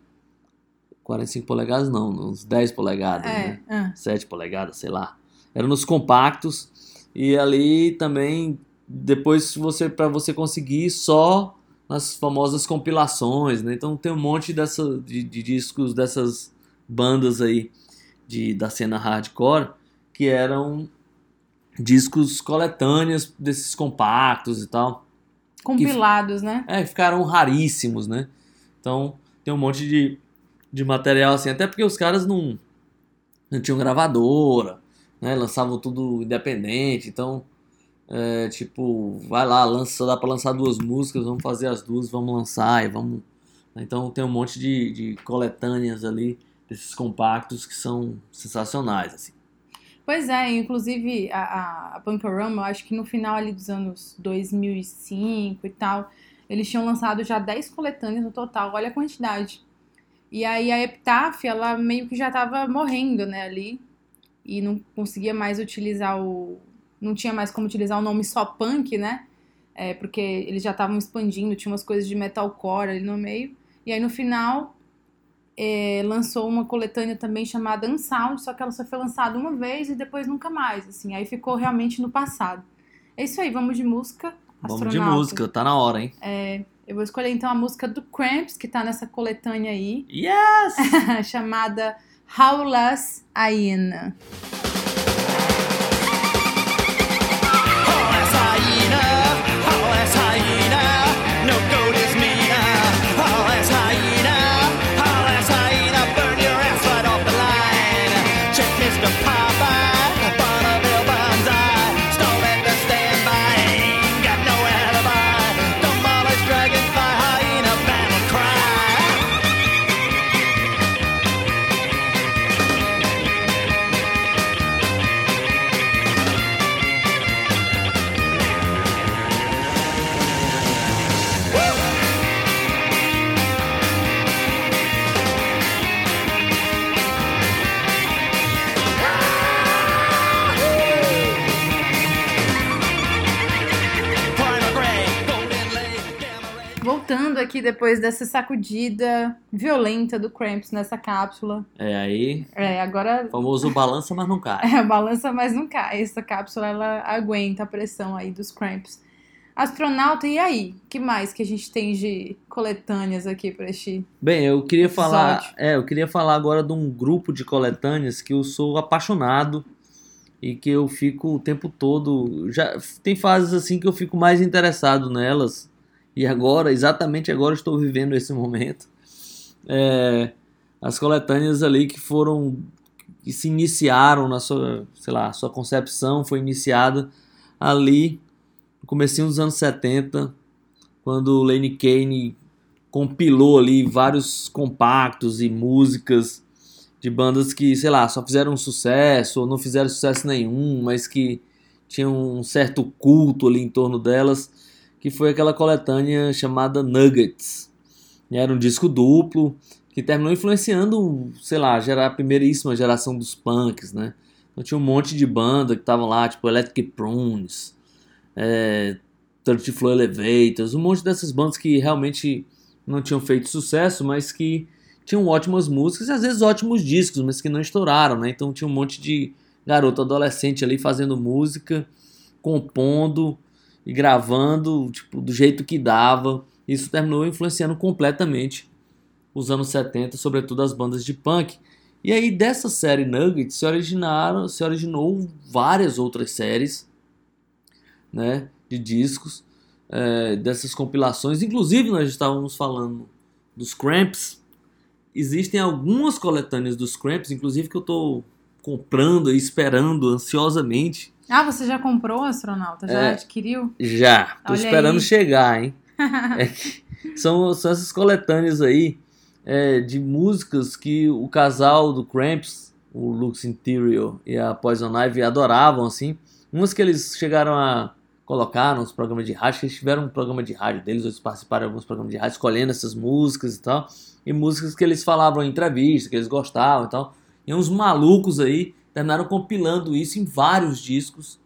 45 polegadas não, uns 10 polegadas, né? É, ah. 7 polegadas, sei lá. Eram nos compactos e ali também depois você para você conseguir só nas famosas compilações, né? Então tem um monte dessa, de, de discos dessas bandas aí de, da cena hardcore que eram discos coletâneos desses compactos e tal. Compilados, né? É, ficaram raríssimos, né? Então tem um monte de, de material assim, até porque os caras não, não tinham gravadora, né? Lançavam tudo independente, então é, tipo, vai lá, lança, dá pra lançar duas músicas, vamos fazer as duas, vamos lançar e vamos. Então tem um monte de, de coletâneas ali desses compactos que são sensacionais, assim. Pois é, inclusive a, a, a Punkorama, eu acho que no final ali dos anos 2005 e tal, eles tinham lançado já 10 coletâneas no total, olha a quantidade. E aí a Epitaph, ela meio que já tava morrendo, né, ali, e não conseguia mais utilizar o... não tinha mais como utilizar o nome só punk, né, é, porque eles já estavam expandindo, tinha umas coisas de metalcore ali no meio, e aí no final é, lançou uma coletânea também chamada Unsound, só que ela só foi lançada uma vez e depois nunca mais, assim, aí ficou realmente no passado. É isso aí, vamos de música. Vamos de música, tá na hora, hein? Eu vou escolher então a música do Cramps, que tá nessa coletânea aí, Yes! chamada Howlas Aina. Voltando aqui depois dessa sacudida violenta do Cramps nessa cápsula. É, aí, É, agora o famoso balança, mas não cai. é, balança, mas não cai. Essa cápsula ela aguenta a pressão aí dos Cramps. Astronauta, e aí? que mais que a gente tem de coletâneas aqui pra este Bem, eu queria falar, Episódio. é, eu queria falar agora de um grupo de coletâneas que eu sou apaixonado e que eu fico o tempo todo, já tem fases assim que eu fico mais interessado nelas e agora, exatamente agora estou vivendo esse momento. É, as coletâneas ali que foram que se iniciaram na sua, sei lá, sua concepção foi iniciada ali no comecinho dos anos 70, quando o Lane Kane compilou ali vários compactos e músicas de bandas que, sei lá, só fizeram sucesso ou não fizeram sucesso nenhum, mas que tinham um certo culto ali em torno delas, que foi aquela coletânea chamada Nuggets. Era um disco duplo que terminou influenciando, sei lá, a primeiríssima geração dos punks, né? Então tinha um monte de banda que estavam lá, tipo Electric Prunes, é, Thirty Flow Elevators, um monte dessas bandas que realmente não tinham feito sucesso, mas que tinham ótimas músicas e às vezes ótimos discos, mas que não estouraram, né? Então tinha um monte de garoto adolescente ali fazendo música, compondo e gravando, tipo, do jeito que dava. Isso terminou influenciando completamente os anos 70, sobretudo as bandas de punk. E aí dessa série Nuggets se originaram, se originou várias outras séries, né, de discos, é, dessas compilações. Inclusive nós estávamos falando dos Cramps. Existem algumas coletâneas dos Cramps, inclusive que eu estou comprando e esperando ansiosamente. Ah, você já comprou o astronauta? Já É. adquiriu? Já, tô Olha esperando aí. chegar, hein? É que são, são essas coletâneas aí é, de músicas que o casal do Cramps, o Lux Interior e a Poison Ivy adoravam, assim. Umas que eles chegaram a colocar nos programas de rádio, que eles tiveram um programa de rádio deles, eles participaram de alguns programas de rádio escolhendo essas músicas e tal. E músicas que eles falavam em entrevista, que eles gostavam e tal. E uns malucos aí terminaram compilando isso em vários discos.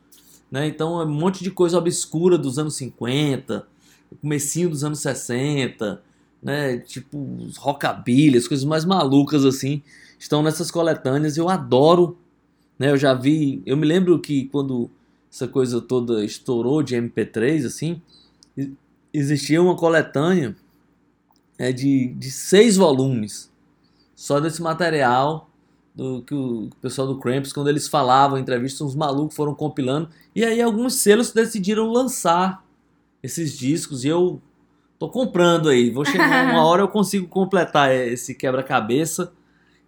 Né? Então é um monte de coisa obscura dos anos 50, comecinho dos anos 60, né? Tipo rockabilly, as coisas mais malucas assim, estão nessas coletâneas. Eu adoro, né? Eu já vi, eu me lembro que quando essa coisa toda estourou de MP3 assim, existia uma coletânea é, de, de seis volumes só desse material do que o pessoal do Cramps, quando eles falavam em entrevistas, uns malucos foram compilando. E aí alguns selos decidiram lançar esses discos e eu tô comprando aí. Vou chegar uma hora eu consigo completar esse quebra-cabeça.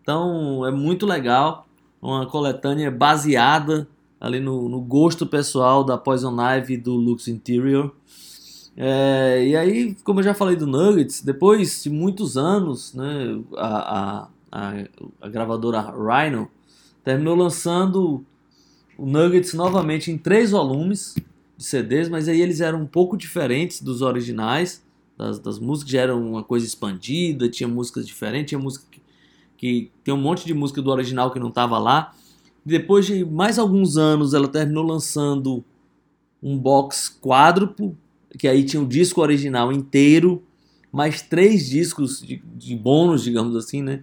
Então é muito legal. Uma coletânea baseada ali no, no gosto pessoal da Poison Ivy e do Lux Interior. É, e aí, como eu já falei do Nuggets, depois de muitos anos, né, a, a, a, a gravadora Rhino terminou lançando o Nuggets novamente em três volumes de CDs, mas aí eles eram um pouco diferentes dos originais, das, das músicas já eram uma coisa expandida, tinha músicas diferentes, tinha música que, que tem um monte de música do original que não estava lá. Depois de mais alguns anos, ela terminou lançando um box quádruplo, que aí tinha o disco original inteiro, mais três discos de, de bônus, digamos assim, né?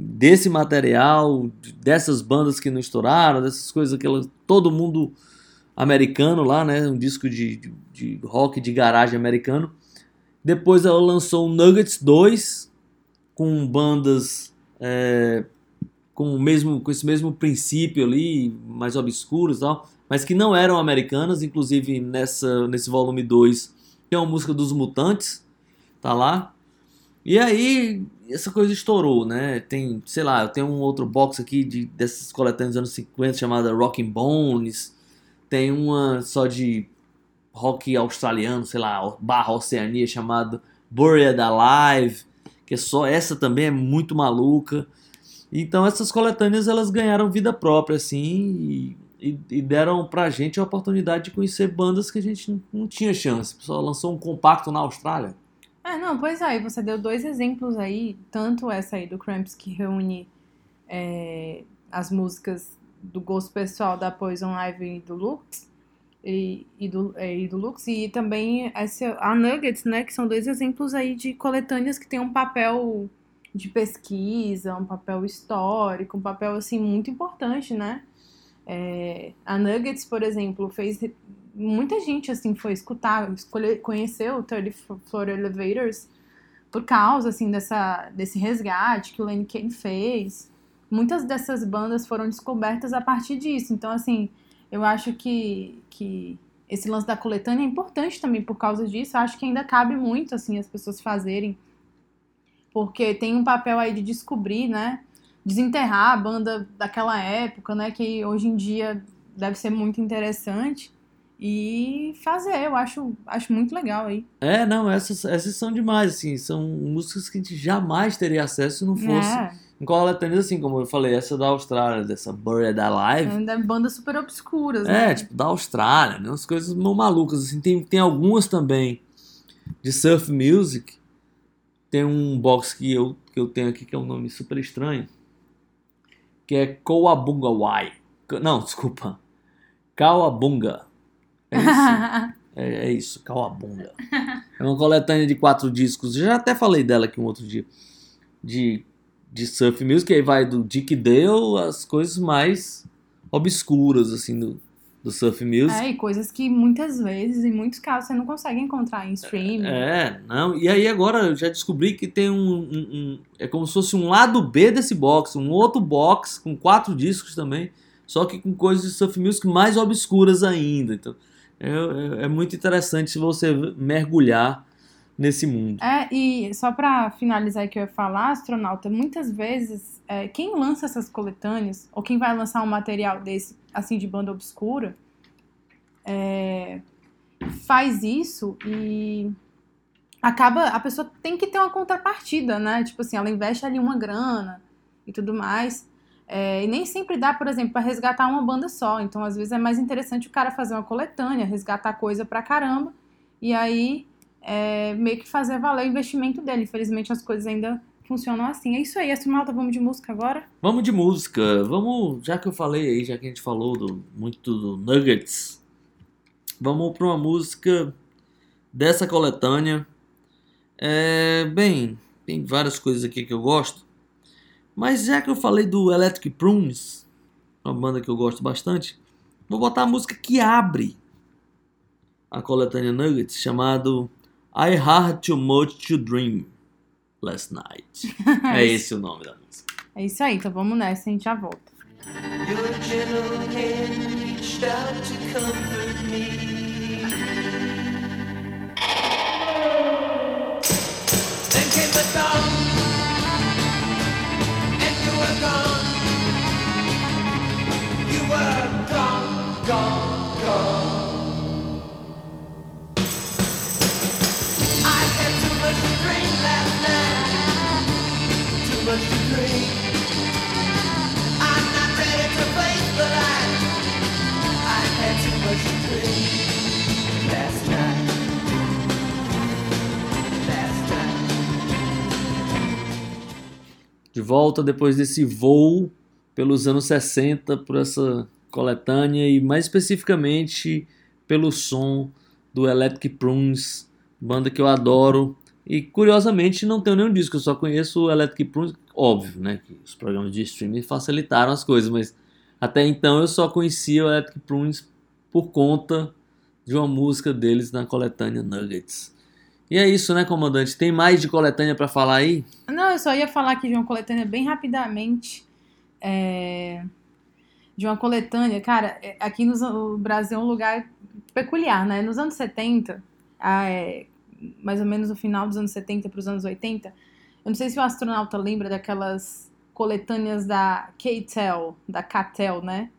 Desse material, dessas bandas que não estouraram, dessas coisas que ela, todo mundo americano lá, né? Um disco de, de, de rock de garagem americano. Depois ela lançou Nuggets 2, com bandas é, com, o mesmo, com esse mesmo princípio ali, mais obscuros e tal, mas que não eram americanas, inclusive nessa, nesse volume 2 tem uma música dos Mutantes, tá lá. E aí essa coisa estourou, né? Tem, sei lá, eu tenho um outro box aqui de, dessas coletâneas dos anos 50 chamada Rockin' Bones, tem uma só de rock australiano, sei lá, barra Oceania chamada Buried Alive, que é só essa também é muito maluca. Então essas coletâneas elas ganharam vida própria assim e, e, e deram pra gente a oportunidade de conhecer bandas que a gente não, não tinha chance. O pessoal lançou um compacto na Austrália. É, não, pois aí, você deu dois exemplos aí, tanto essa aí do Cramps que reúne é, as músicas do gosto pessoal da Poison Ivy e do Lux, e, e do, é, e do Lux, e também essa, a Nuggets, né, que são dois exemplos aí de coletâneas que têm um papel de pesquisa, um papel histórico, um papel, assim, muito importante, né? É, a Nuggets, por exemplo, fez... Muita gente, assim, foi escutar, escolher, conheceu o 30 Floor Elevators por causa, assim, dessa, desse resgate que o Lenny Kane fez. Muitas dessas bandas foram descobertas a partir disso. Então, assim, eu acho que, que esse lance da coletânea é importante também por causa disso. Eu acho que ainda cabe muito, assim, as pessoas fazerem. Porque tem um papel aí de descobrir, né? Desenterrar a banda daquela época, né? Que hoje em dia deve ser muito interessante. E fazer, eu acho, acho muito legal aí. É, não, essas, essas são demais, assim, são músicas que a gente jamais teria acesso se não fosse É, em coletâneas, assim, como eu falei, essa da Austrália, dessa Buried Alive, ainda é bandas super obscuras, né? É, tipo, da Austrália, né? Umas coisas meio malucas, assim. Tem, tem algumas também de surf music. Tem um box que eu, que eu tenho aqui que é um nome super estranho. Que é Coabunga Wai. Não, desculpa. Kawabunga. É isso, é, é isso Kawabunga. É uma coletânea de quatro discos. Eu já até falei dela aqui um outro dia. De, de surf music. Aí vai do Dick Dale às coisas mais obscuras, assim, do, do surf music. É, e coisas que muitas vezes, em muitos casos, você não consegue encontrar em streaming. É, não. E aí agora eu já descobri que tem um, um- um- É como se fosse um lado B desse box, um outro box com quatro discos também, só que com coisas de surf music mais obscuras ainda. Então é, é- é muito interessante você mergulhar nesse mundo. É, e só pra finalizar que eu ia falar, astronauta, muitas vezes é, quem lança essas coletâneas, ou quem vai lançar um material desse, assim, de banda obscura, é, faz isso e acaba, a pessoa tem que ter uma contrapartida, né? Tipo assim, ela investe ali uma grana e tudo mais. É, e nem sempre dá, por exemplo, pra resgatar uma banda só. Então, às vezes, é mais interessante o cara fazer uma coletânea, resgatar coisa pra caramba, e aí é, meio que fazer valer o investimento dele. Infelizmente as coisas ainda funcionam assim. É isso aí, astronauta, vamos de música agora? Vamos de música. Vamos, já que eu falei aí, já que a gente falou do, muito do Nuggets, vamos para uma música dessa coletânea. É, bem, tem várias coisas aqui que eu gosto, mas já que eu falei do Electric Prunes, uma banda que eu gosto bastante, vou botar a música que abre a coletânea Nuggets, chamado I Had Too Much to Dream Last Night. é esse o nome da música. É isso aí, então vamos nessa, a gente já volta. Your gentle hand reached out to comfort me. Volta depois desse voo pelos anos 60 por essa coletânea e mais especificamente pelo som do Electric Prunes, banda que eu adoro. E curiosamente não tenho nenhum disco, eu só conheço o Electric Prunes, óbvio, né? Que os programas de streaming facilitaram as coisas, mas até então eu só conhecia o Electric Prunes por conta de uma música deles na coletânea Nuggets. E é isso, né, comandante? Tem mais de coletânea pra falar aí? Não, eu só ia falar aqui de uma coletânea bem rapidamente. é, De uma coletânea, cara, é, aqui no no Brasil é um lugar peculiar, né? Nos anos 70, ah, é, mais ou menos no final dos anos 70 para os anos 80, eu não sei se o astronauta lembra daquelas coletâneas da K-Tel, da Catel, né?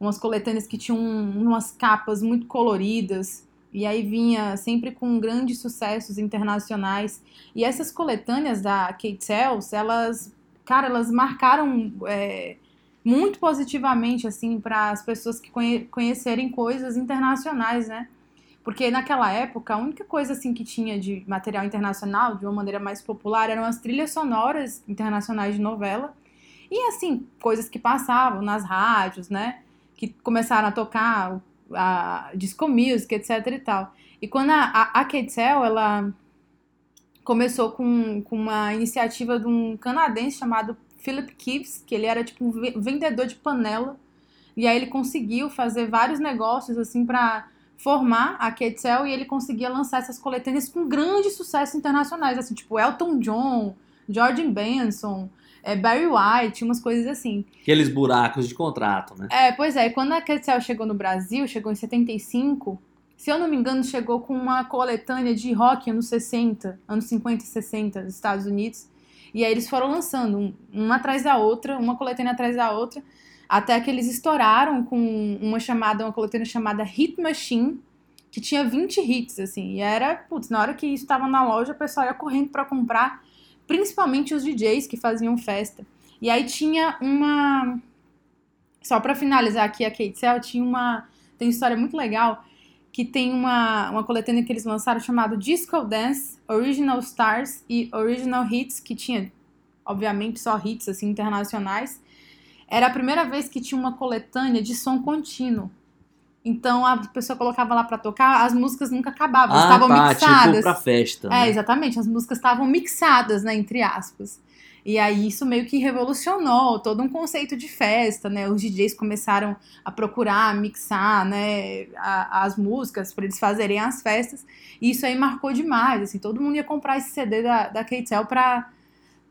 Umas coletâneas que tinham umas capas muito coloridas, e aí vinha sempre com grandes sucessos internacionais. E essas coletâneas da Kate Sells, elas, cara, elas marcaram é, muito positivamente, assim, para as pessoas que conhe conhecerem coisas internacionais, né? Porque naquela época, a única coisa, assim, que tinha de material internacional, de uma maneira mais popular, eram as trilhas sonoras internacionais de novela. E, assim, coisas que passavam nas rádios, né? Que começaram a tocar a disco music, etc e tal. E quando a, a, a ela começou com, com uma iniciativa de um canadense chamado Philip Gibbs, que ele era tipo um ve- vendedor de panela. E aí ele conseguiu fazer vários negócios assim para formar a Quetzal e ele conseguia lançar essas coletâneas com grande sucesso internacionais, assim, tipo Elton John, George Benson, é, Barry White, umas coisas assim. Aqueles buracos de contrato, né? É, pois é, quando a Quetzal chegou no Brasil, chegou em 75, se eu não me engano, chegou com uma coletânea de rock anos 60, anos 50 e 60 dos Estados Unidos. E aí eles foram lançando um- uma atrás da outra, uma coletânea atrás da outra, até que eles estouraram com uma chamada, uma coletânea chamada Hit Machine, que tinha 20 hits, assim. E era, putz, na hora que isso estava na loja, o pessoal ia correndo para comprar, principalmente os DJs que faziam festa. E aí tinha uma. Só para finalizar aqui a Kate Cell, tinha uma. Tem uma história muito legal que tem uma, uma coletânea que eles lançaram chamado Disco Dance, Original Stars e Original Hits, que tinha, obviamente, só hits assim, internacionais. Era a primeira vez que tinha uma coletânea de som contínuo. Então a pessoa colocava lá pra tocar, as músicas nunca acabavam, Ah, estavam tá, mixadas. tipo pra festa. É, né? exatamente, as músicas estavam mixadas, né, entre aspas. E aí isso meio que revolucionou todo um conceito de festa, né? Os DJs começaram a procurar mixar, né, a- as músicas para eles fazerem as festas. E isso aí marcou demais, assim, todo mundo ia comprar esse CD da, da pra, pra,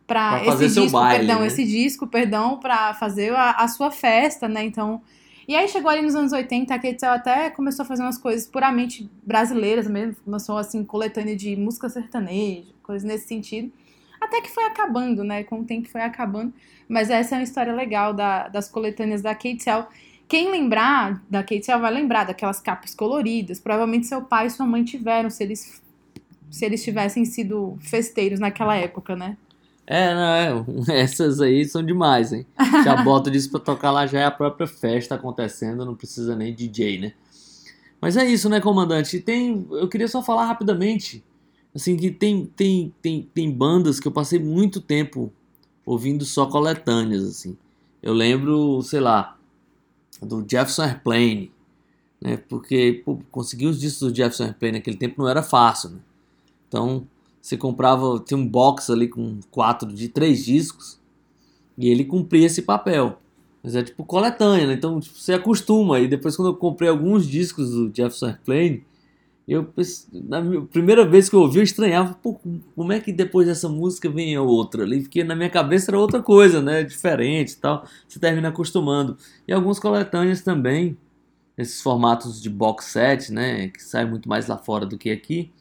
Pra esse fazer seu disco, baile, perdão, né? esse disco, perdão, pra fazer a, a sua festa, né? Então, e aí chegou ali nos anos 80, a Kate Cell até começou a fazer umas coisas puramente brasileiras mesmo, começou assim, coletânea de música sertaneja, coisas nesse sentido. Até que foi acabando, né? Com o tempo foi acabando. Mas essa é uma história legal da- das coletâneas da Kate Cell. Quem lembrar da Kate Cell vai lembrar daquelas capas coloridas. Provavelmente seu pai e sua mãe tiveram, se eles, se eles tivessem sido festeiros naquela época, né? É, não, é, essas aí são demais, hein? Já bota disso pra tocar lá, já é a própria festa acontecendo, não precisa nem DJ, né? Mas é isso, né, comandante? Tem, eu queria só falar rapidamente, assim, que tem, tem, tem, tem bandas que eu passei muito tempo ouvindo só coletâneas, assim. Eu lembro, sei lá, do Jefferson Airplane, né? Porque pô, conseguir os discos do Jefferson Airplane naquele tempo não era fácil, né? Então, você comprava, tinha um box ali com quatro de três discos e ele cumpria esse papel. Mas é tipo coletânea, né? Então tipo, você acostuma. E depois, quando eu comprei alguns discos do Jefferson Airplane, eu na primeira vez que eu ouvi, eu estranhava, pô, como é que depois dessa música vem outra ali? Porque na minha cabeça era outra coisa, né? Diferente e tal. Você termina acostumando. E alguns coletâneas também, esses formatos de box set, né? Que sai muito mais lá fora do que aqui.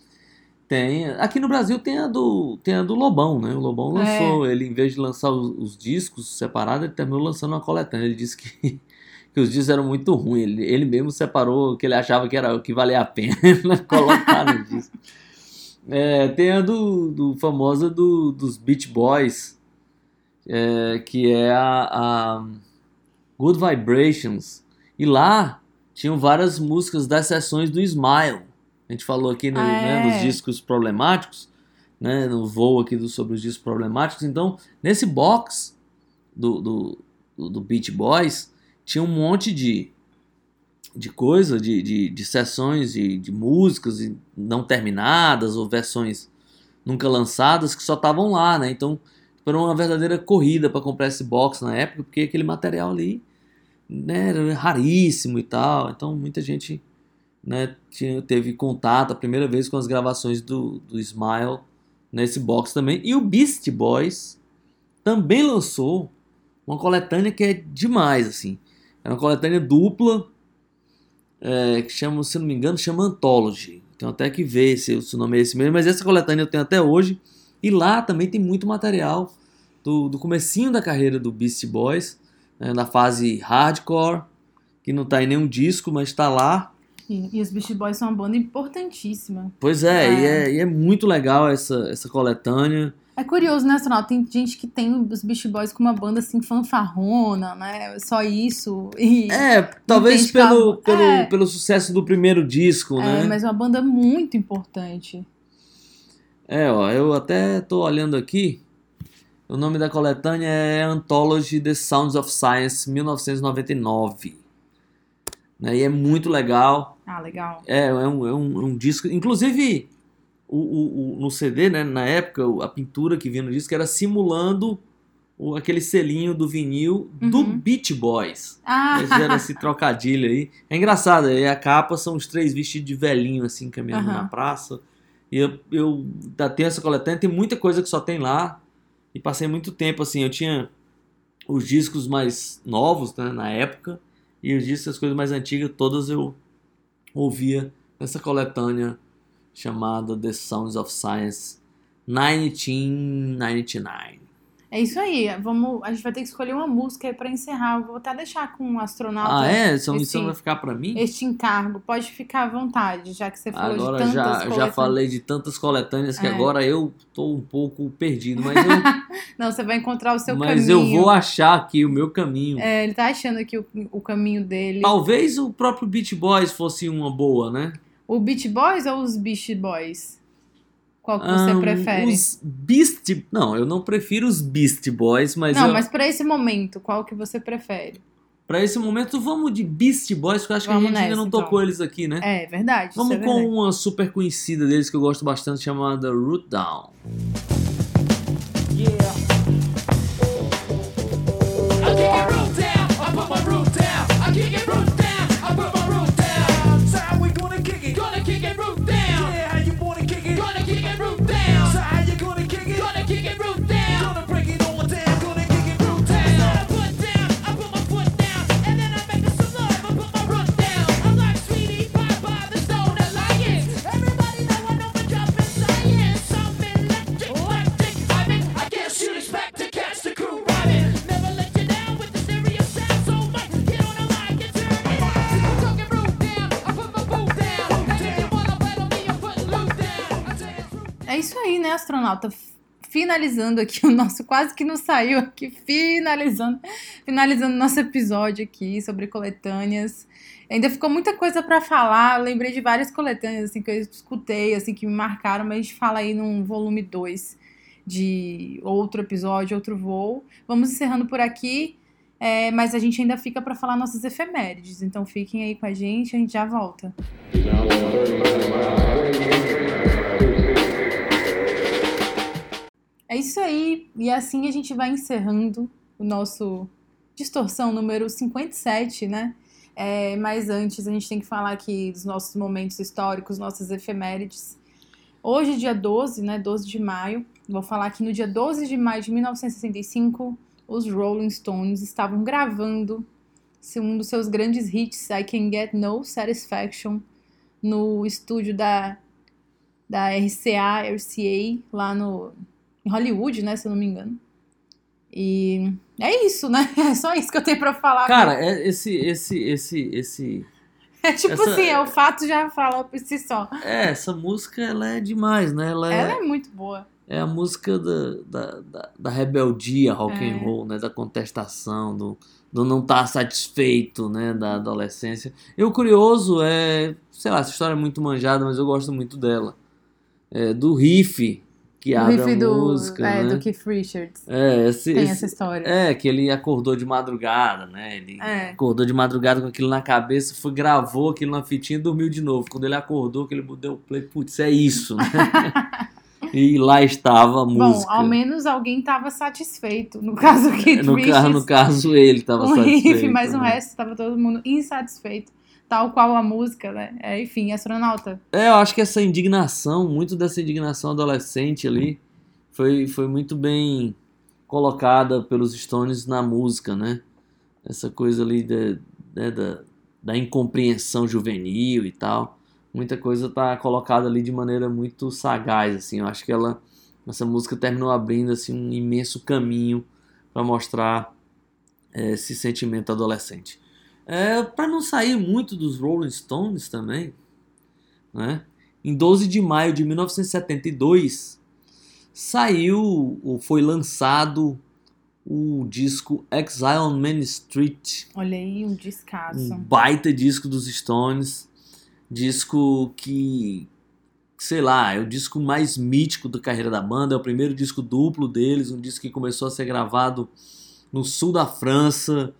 Tem, aqui no Brasil tem a do, tem a do Lobão, né? O Lobão lançou, ele em vez de lançar os, os discos separados, ele terminou lançando uma coletânea. Ele disse que, que os discos eram muito ruins. Ele, ele mesmo separou o que ele achava que era o que valia a pena colocar no disco. É, tem a do, do famosa do, dos Beach Boys, é, que é a, a Good Vibrations. E lá tinham várias músicas das sessões do Smile. A gente falou aqui no, Ah, né, nos é. discos problemáticos, né, no voo aqui do, sobre os discos problemáticos. Então, nesse box do, do, do, Beach Boys, tinha um monte de, de coisa, de, de, de sessões de, de músicas não terminadas ou versões nunca lançadas que só estavam lá, né? Então, foi uma verdadeira corrida para comprar esse box na época, porque aquele material ali né, era raríssimo e tal. Então, muita gente né, tinha, teve contato a primeira vez com as gravações do, do Smile nesse box também. E o Beast Boys também lançou uma coletânea que é demais, assim. É uma coletânea dupla, é, que chama, se não me engano, chama Anthology. Tenho até que ver se, o nome é esse mesmo, mas essa coletânea eu tenho até hoje. E lá também tem muito material do, do comecinho da carreira do Beast Boys, né, na fase hardcore, que não tá em nenhum disco, mas tá lá. E, e os Beast Boys são uma banda importantíssima. Pois é, É. E, é e é muito legal essa, essa coletânea. É curioso, né, Astronauta? Tem gente que tem os Beast Boys com uma banda assim fanfarrona, né? Só isso. E, É, talvez pelo, pelo, É. pelo sucesso do primeiro disco, é, né? mas é uma banda muito importante. É, ó, eu até tô olhando aqui. O nome da coletânea é Anthology The Sounds of Science 1999. Né? E é muito legal. Ah, legal. É, é um, é um, um disco. Inclusive, o, o, o- no CD, né, na época, a pintura que vinha no disco era simulando o, aquele selinho do vinil do Uhum. Beach Boys. Ah, Eles fizeram esse trocadilho aí. É engraçado, aí a capa são os três vestidos de velhinho, assim, caminhando Aham. na praça. E eu, eu da- tenho essa coletânea, tem muita coisa que só tem lá. E passei muito tempo, assim, eu tinha os discos mais novos, né, na época. E os discos, as coisas mais antigas, todas eu ouvia nessa coletânea chamada The Sounds of Science 1999. É isso aí. Vamos, a gente vai ter que escolher uma música aí pra encerrar. Eu vou até deixar com o astronauta Ah, é? Essa esse- missão vai ficar pra mim? este encargo. Pode ficar à vontade, já que você falou Agora de tantas já, já falei de tantas coletâneas que É. agora eu tô um pouco perdido, mas eu, Não, você vai encontrar o seu mas caminho. eu vou achar aqui o meu caminho. É, ele tá achando aqui o, o caminho dele. Talvez o próprio Beach Boys fosse uma boa, né? O Beach Boys ou os Beach Boys? Qual que você Ahn, prefere? Os Beast... Não, eu não prefiro os Beast Boys, mas, Não, eu- mas pra esse momento, qual que você prefere? pra esse momento vamos de Beast Boys, porque eu acho que Vamos a gente ainda nessa, não então. tocou eles aqui, né? É, verdade. Vamos é com verdade. uma super conhecida deles que eu gosto bastante, chamada Root Down. I né, astronauta? Finalizando aqui o nosso, quase que não saiu aqui, finalizando, finalizando nosso episódio aqui sobre coletâneas. Ainda ficou muita coisa pra falar, eu lembrei de várias coletâneas assim que eu escutei, assim que me marcaram, mas a gente fala aí num volume 2 de outro episódio, outro voo. Vamos encerrando por aqui, é, mas a gente ainda fica pra falar nossas efemérides, então fiquem aí com a gente, a gente já volta. É isso aí, e assim a gente vai encerrando o nosso Distorção número 57, né? É, mas antes a gente tem que falar aqui dos nossos momentos históricos, nossas efemérides. Hoje, dia 12, né? 12 de maio, vou falar que no dia 12 de maio de 1965, os Rolling Stones estavam gravando um dos seus grandes hits, I Can Get No Satisfaction, no estúdio da, da RCA, RCA, lá no, em Hollywood, né, se eu não me engano. E é isso, né? É só isso que eu tenho pra falar. Cara, é esse, esse, esse, esse, é tipo essa- assim, é, o fato já fala por si só. é, essa música ela é demais, né? Ela é, Ela é muito boa. é a música da, da, da, da rebeldia rock É. and roll, né? Da contestação, do, do não estar satisfeito, né? Da adolescência. E o curioso é, sei lá, essa história é muito manjada, mas eu gosto muito dela. É, do riff que o abre a do, música, é, né? do Keith Richards. É, esse, Tem esse- essa história. é, que ele acordou de madrugada, né? Ele É. acordou de madrugada com aquilo na cabeça, foi, gravou aquilo na fitinha e dormiu de novo. Quando ele acordou, que ele deu o play, putz, é isso, né? e lá estava a Bom, música. ao menos alguém estava satisfeito. No caso, o Keith no, Richards. caso, no caso, ele estava satisfeito. riff, mas o né? resto estava todo mundo insatisfeito. Tal qual a música, né? É, enfim, astronauta. É, eu acho que essa indignação, muito dessa indignação adolescente ali, foi, foi muito bem colocada pelos Stones na música, né? Essa coisa ali da, né, da, da incompreensão juvenil e tal. Muita coisa tá colocada ali de maneira muito sagaz, assim. Eu acho que ela, essa música terminou abrindo assim um imenso caminho para mostrar eh, esse sentimento adolescente. É, para não sair muito dos Rolling Stones também, né? Em 12 de maio de 1972 saiu ou foi lançado o disco Exile on Main Street, Olha aí, um descasso. um baita disco dos Stones, disco que sei lá, é o disco mais mítico da carreira da banda, é o primeiro disco duplo deles, um disco que começou a ser gravado no sul da França,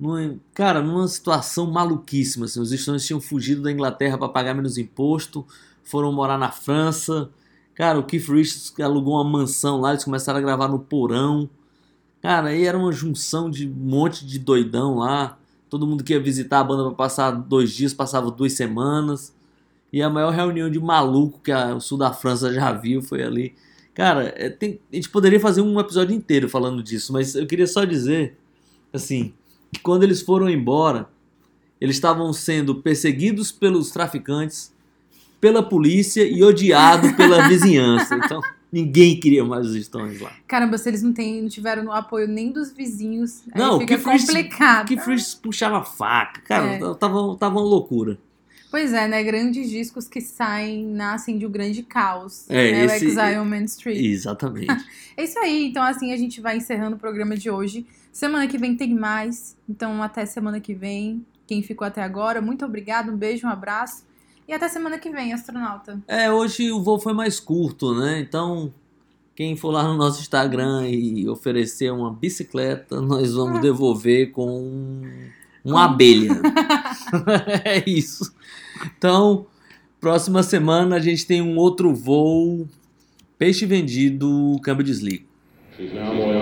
numa, cara, numa situação maluquíssima. Assim, os Stones tinham fugido da Inglaterra para pagar menos imposto, foram morar na França. Cara, o Keith Richards alugou uma mansão lá, eles começaram a gravar no porão. Cara, aí era uma junção de um monte de doidão lá. Todo mundo que ia visitar a banda para passar dois dias, passava duas semanas. E a maior reunião de maluco que a- o sul da França já viu foi ali. Cara, é, tem- a gente poderia fazer um episódio inteiro falando disso, mas eu queria só dizer, assim, que quando eles foram embora, eles estavam sendo perseguidos pelos traficantes, pela polícia e odiados pela vizinhança. Então, ninguém queria mais os Stones lá. Caramba, se eles não, têm, não tiveram o apoio nem dos vizinhos, aí Não, fica que complicado. Que Freeze puxava faca. Cara, É. tava, tava uma loucura. Pois é, né? Grandes discos que saem, nascem de um grande caos. É, né? esse- O Exile on Main Street. Exatamente. É isso aí, então assim a gente vai encerrando o programa de hoje. Semana que vem tem mais, então até semana que vem. Quem ficou até agora, muito obrigado, um beijo, um abraço. E até semana que vem, astronauta. É, hoje o voo foi mais curto, né? Então, quem for lá no nosso Instagram e oferecer uma bicicleta, nós vamos devolver com uma abelha. é isso. Então, próxima semana a gente tem um outro voo. Peixe vendido, câmbio desligo. She's now more